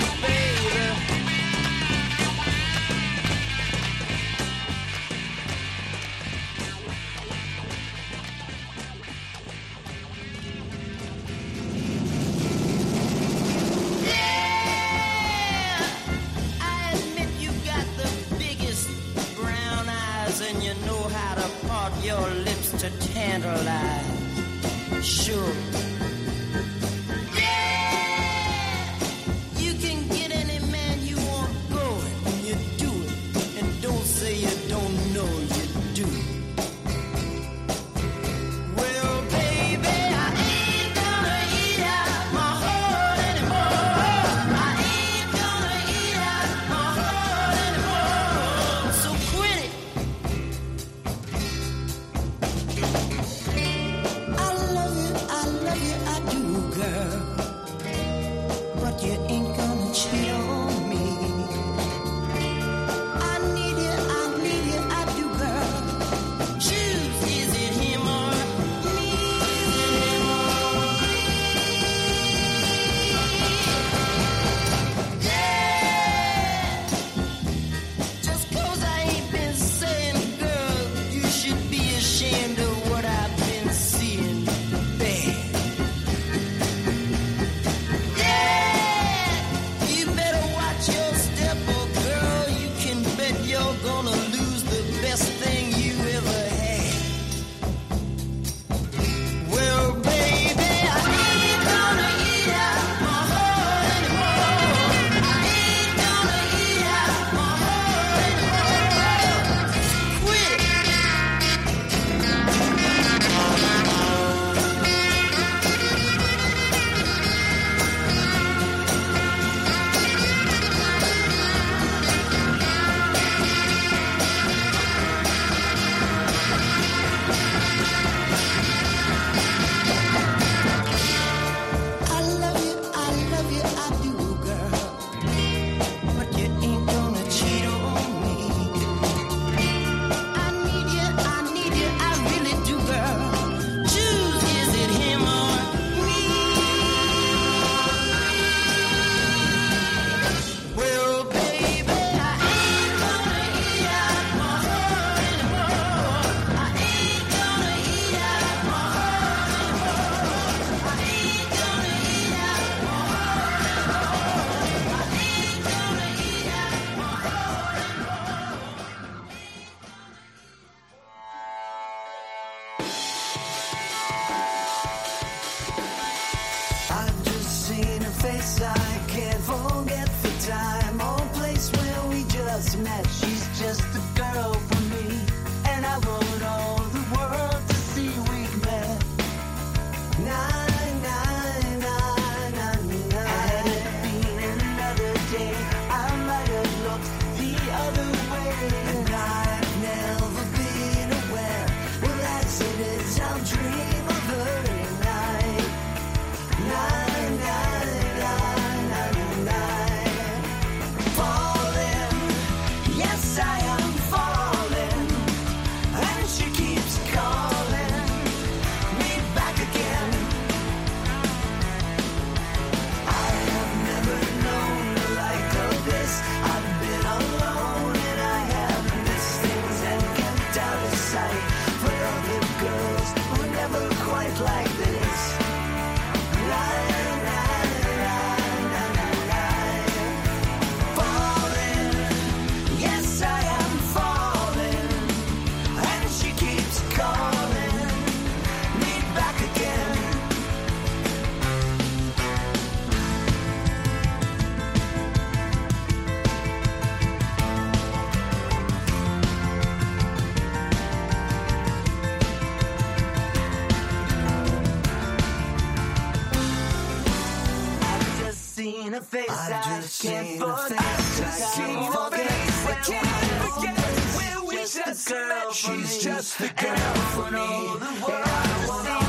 Face, I just can't forget. I seen can't forget. I can't forget. Where we Just a just girl she's just the girl for me. all the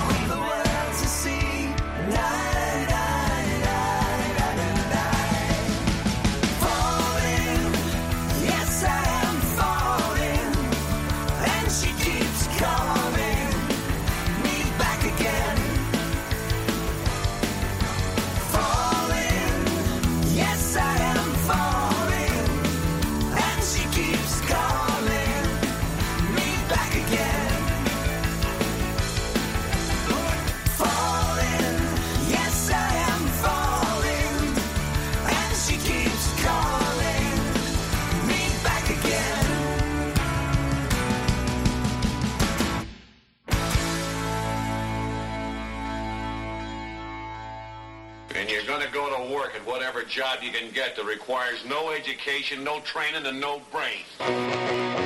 go to work at whatever job you can get that requires no education, no training, and no brains.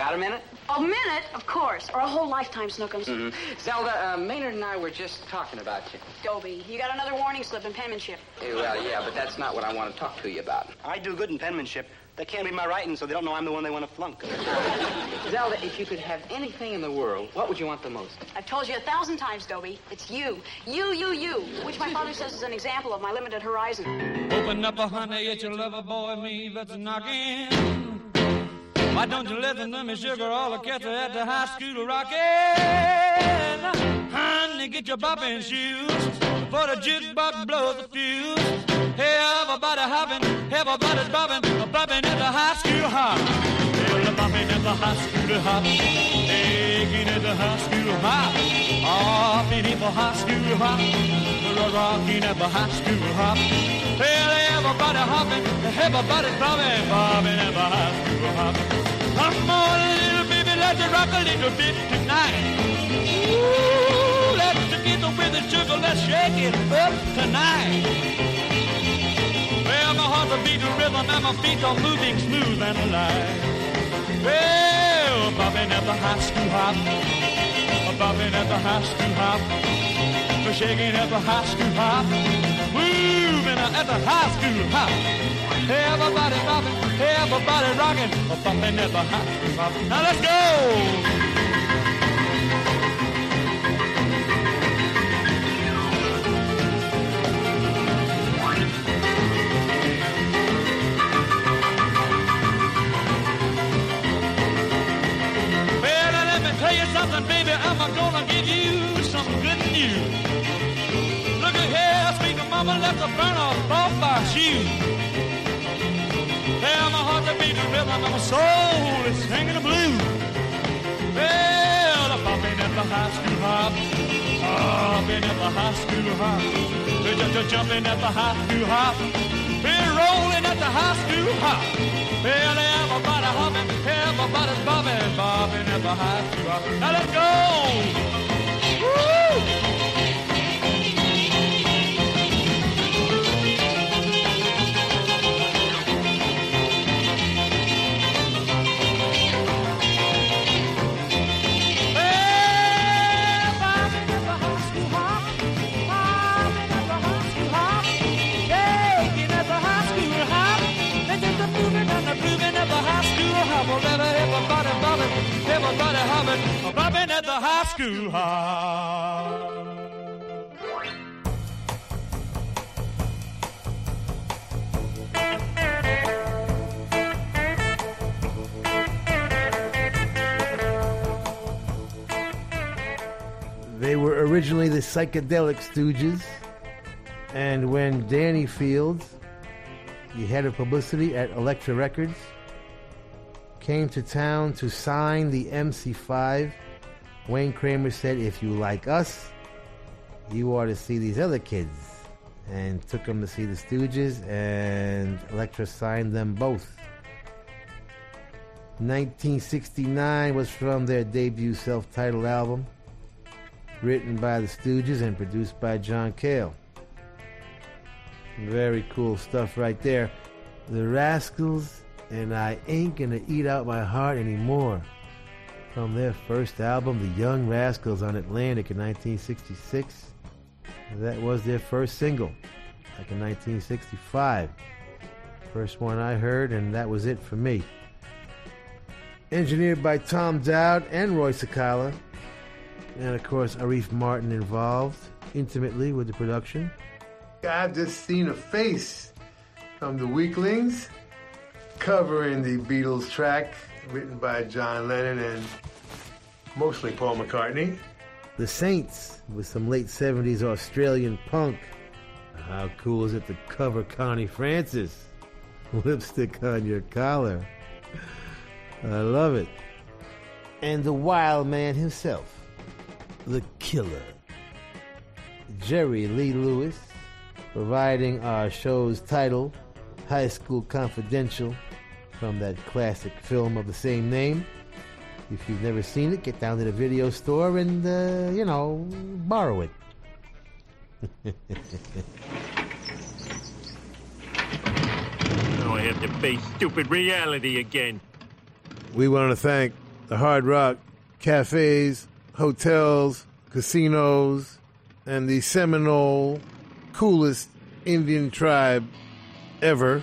Got a minute? A minute, of course, or a whole lifetime, Snookums. Mm-hmm. Zelda, uh, Maynard and I were just talking about you. Dobie, you got another warning slip in penmanship. Eh, well, yeah, but that's not what I want to talk to you about. I do good in penmanship. They can't read my writing, so they don't know I'm the one they want to flunk. Zelda, if you could have anything in the world, what would you want the most? I've told you a thousand times, Dobie. It's you. You, you, you. Which my father says is an example of my limited horizon. Open up a honey, it's your lover boy, me that's knocking. Why don't you listen to me, sugar? All the are at the high school rocking. Honey, get your bopping shoes for the jukebox blows the fuse. Hey, everybody hopping, everybody's bopping, bopping at the high school hop. Well, bopping at the high school hop, taking at the high school hop, hopping at the high school hop, rocking at the high school hop. Well, everybody hopping, everybody's bopping, bopping at the high school hop. Come on, little baby, let's rock a little bit tonight. Ooh, let's together with the sugar, let's shake it up tonight. Well, my heart's a beating rhythm and my feet are moving smooth and alive. Well, bobbing at the high school hop, bobbing at the high school hop. Shaking at the high school hop. Moving at the high school hop. Everybody bopping, everybody rocking, bopping at the high school hop. Now let's go! Tell you something, baby. I'm gonna give you some good news. Mama left the burn off off my shoe. Well, my heart's a beating rhythm and my soul is singing the blues. Well, I'm bopping at the high school hop. Bopping at the high school hop. Just a jumping at the high school hop. We're rolling at the high school hop. Well, everybody hopping, everybody's bobbing, bobbing at the high school hop. Now let's go! At the high school hop. They were originally the Psychedelic Stooges, and when Danny Fields, the head of publicity at Elektra Records, came to town to sign the MC5, Wayne Kramer said, If you like us, you ought to see these other kids. And took them to see the Stooges, and Elektra signed them both. 1969 was from their debut self titled album, written by the Stooges and produced by John Cale. Very cool stuff right there. The Rascals and I Ain't Gonna Eat Out My Heart Anymore. From their first album, The Young Rascals on Atlantic in 1966. That was their first single, back in 1965. First one I heard, and that was it for me. Engineered by Tom Dowd and Roy Sakala. And of course, Arif Mardin involved intimately with the production. I've just seen a face from the Weeklings covering the Beatles track written by John Lennon and mostly Paul McCartney. The Saints with some late 70s Australian punk. How cool is it to cover Connie Francis? Lipstick on your collar. I love it. And the wild man himself, the killer. Jerry Lee Lewis, providing our show's title, High School Confidential, from that classic film of the same name. If you've never seen it, get down to the video store and, uh, you know, borrow it. Now I have to face stupid reality again. We want to thank the Hard Rock cafes, hotels, casinos, and the Seminole coolest Indian tribe ever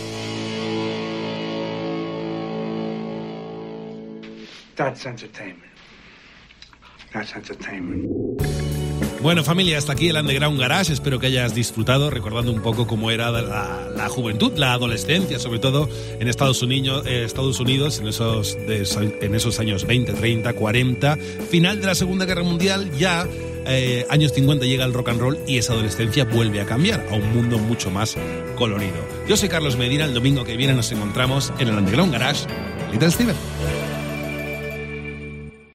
That's entertainment. That's entertainment. Bueno, familia, hasta aquí el Underground Garage. Espero que hayas disfrutado, recordando un poco cómo era la, juventud, la adolescencia, sobre todo en Estados Unidos, eh, Unidos en, esos, de- en esos años 20, 30, 40. Final de la Segunda Guerra Mundial, ya eh, años 50 llega el rock and roll y esa adolescencia vuelve a cambiar a un mundo mucho más colorido. Yo soy Carlos Medina. El domingo que viene nos encontramos en el Underground Garage. Little Steven.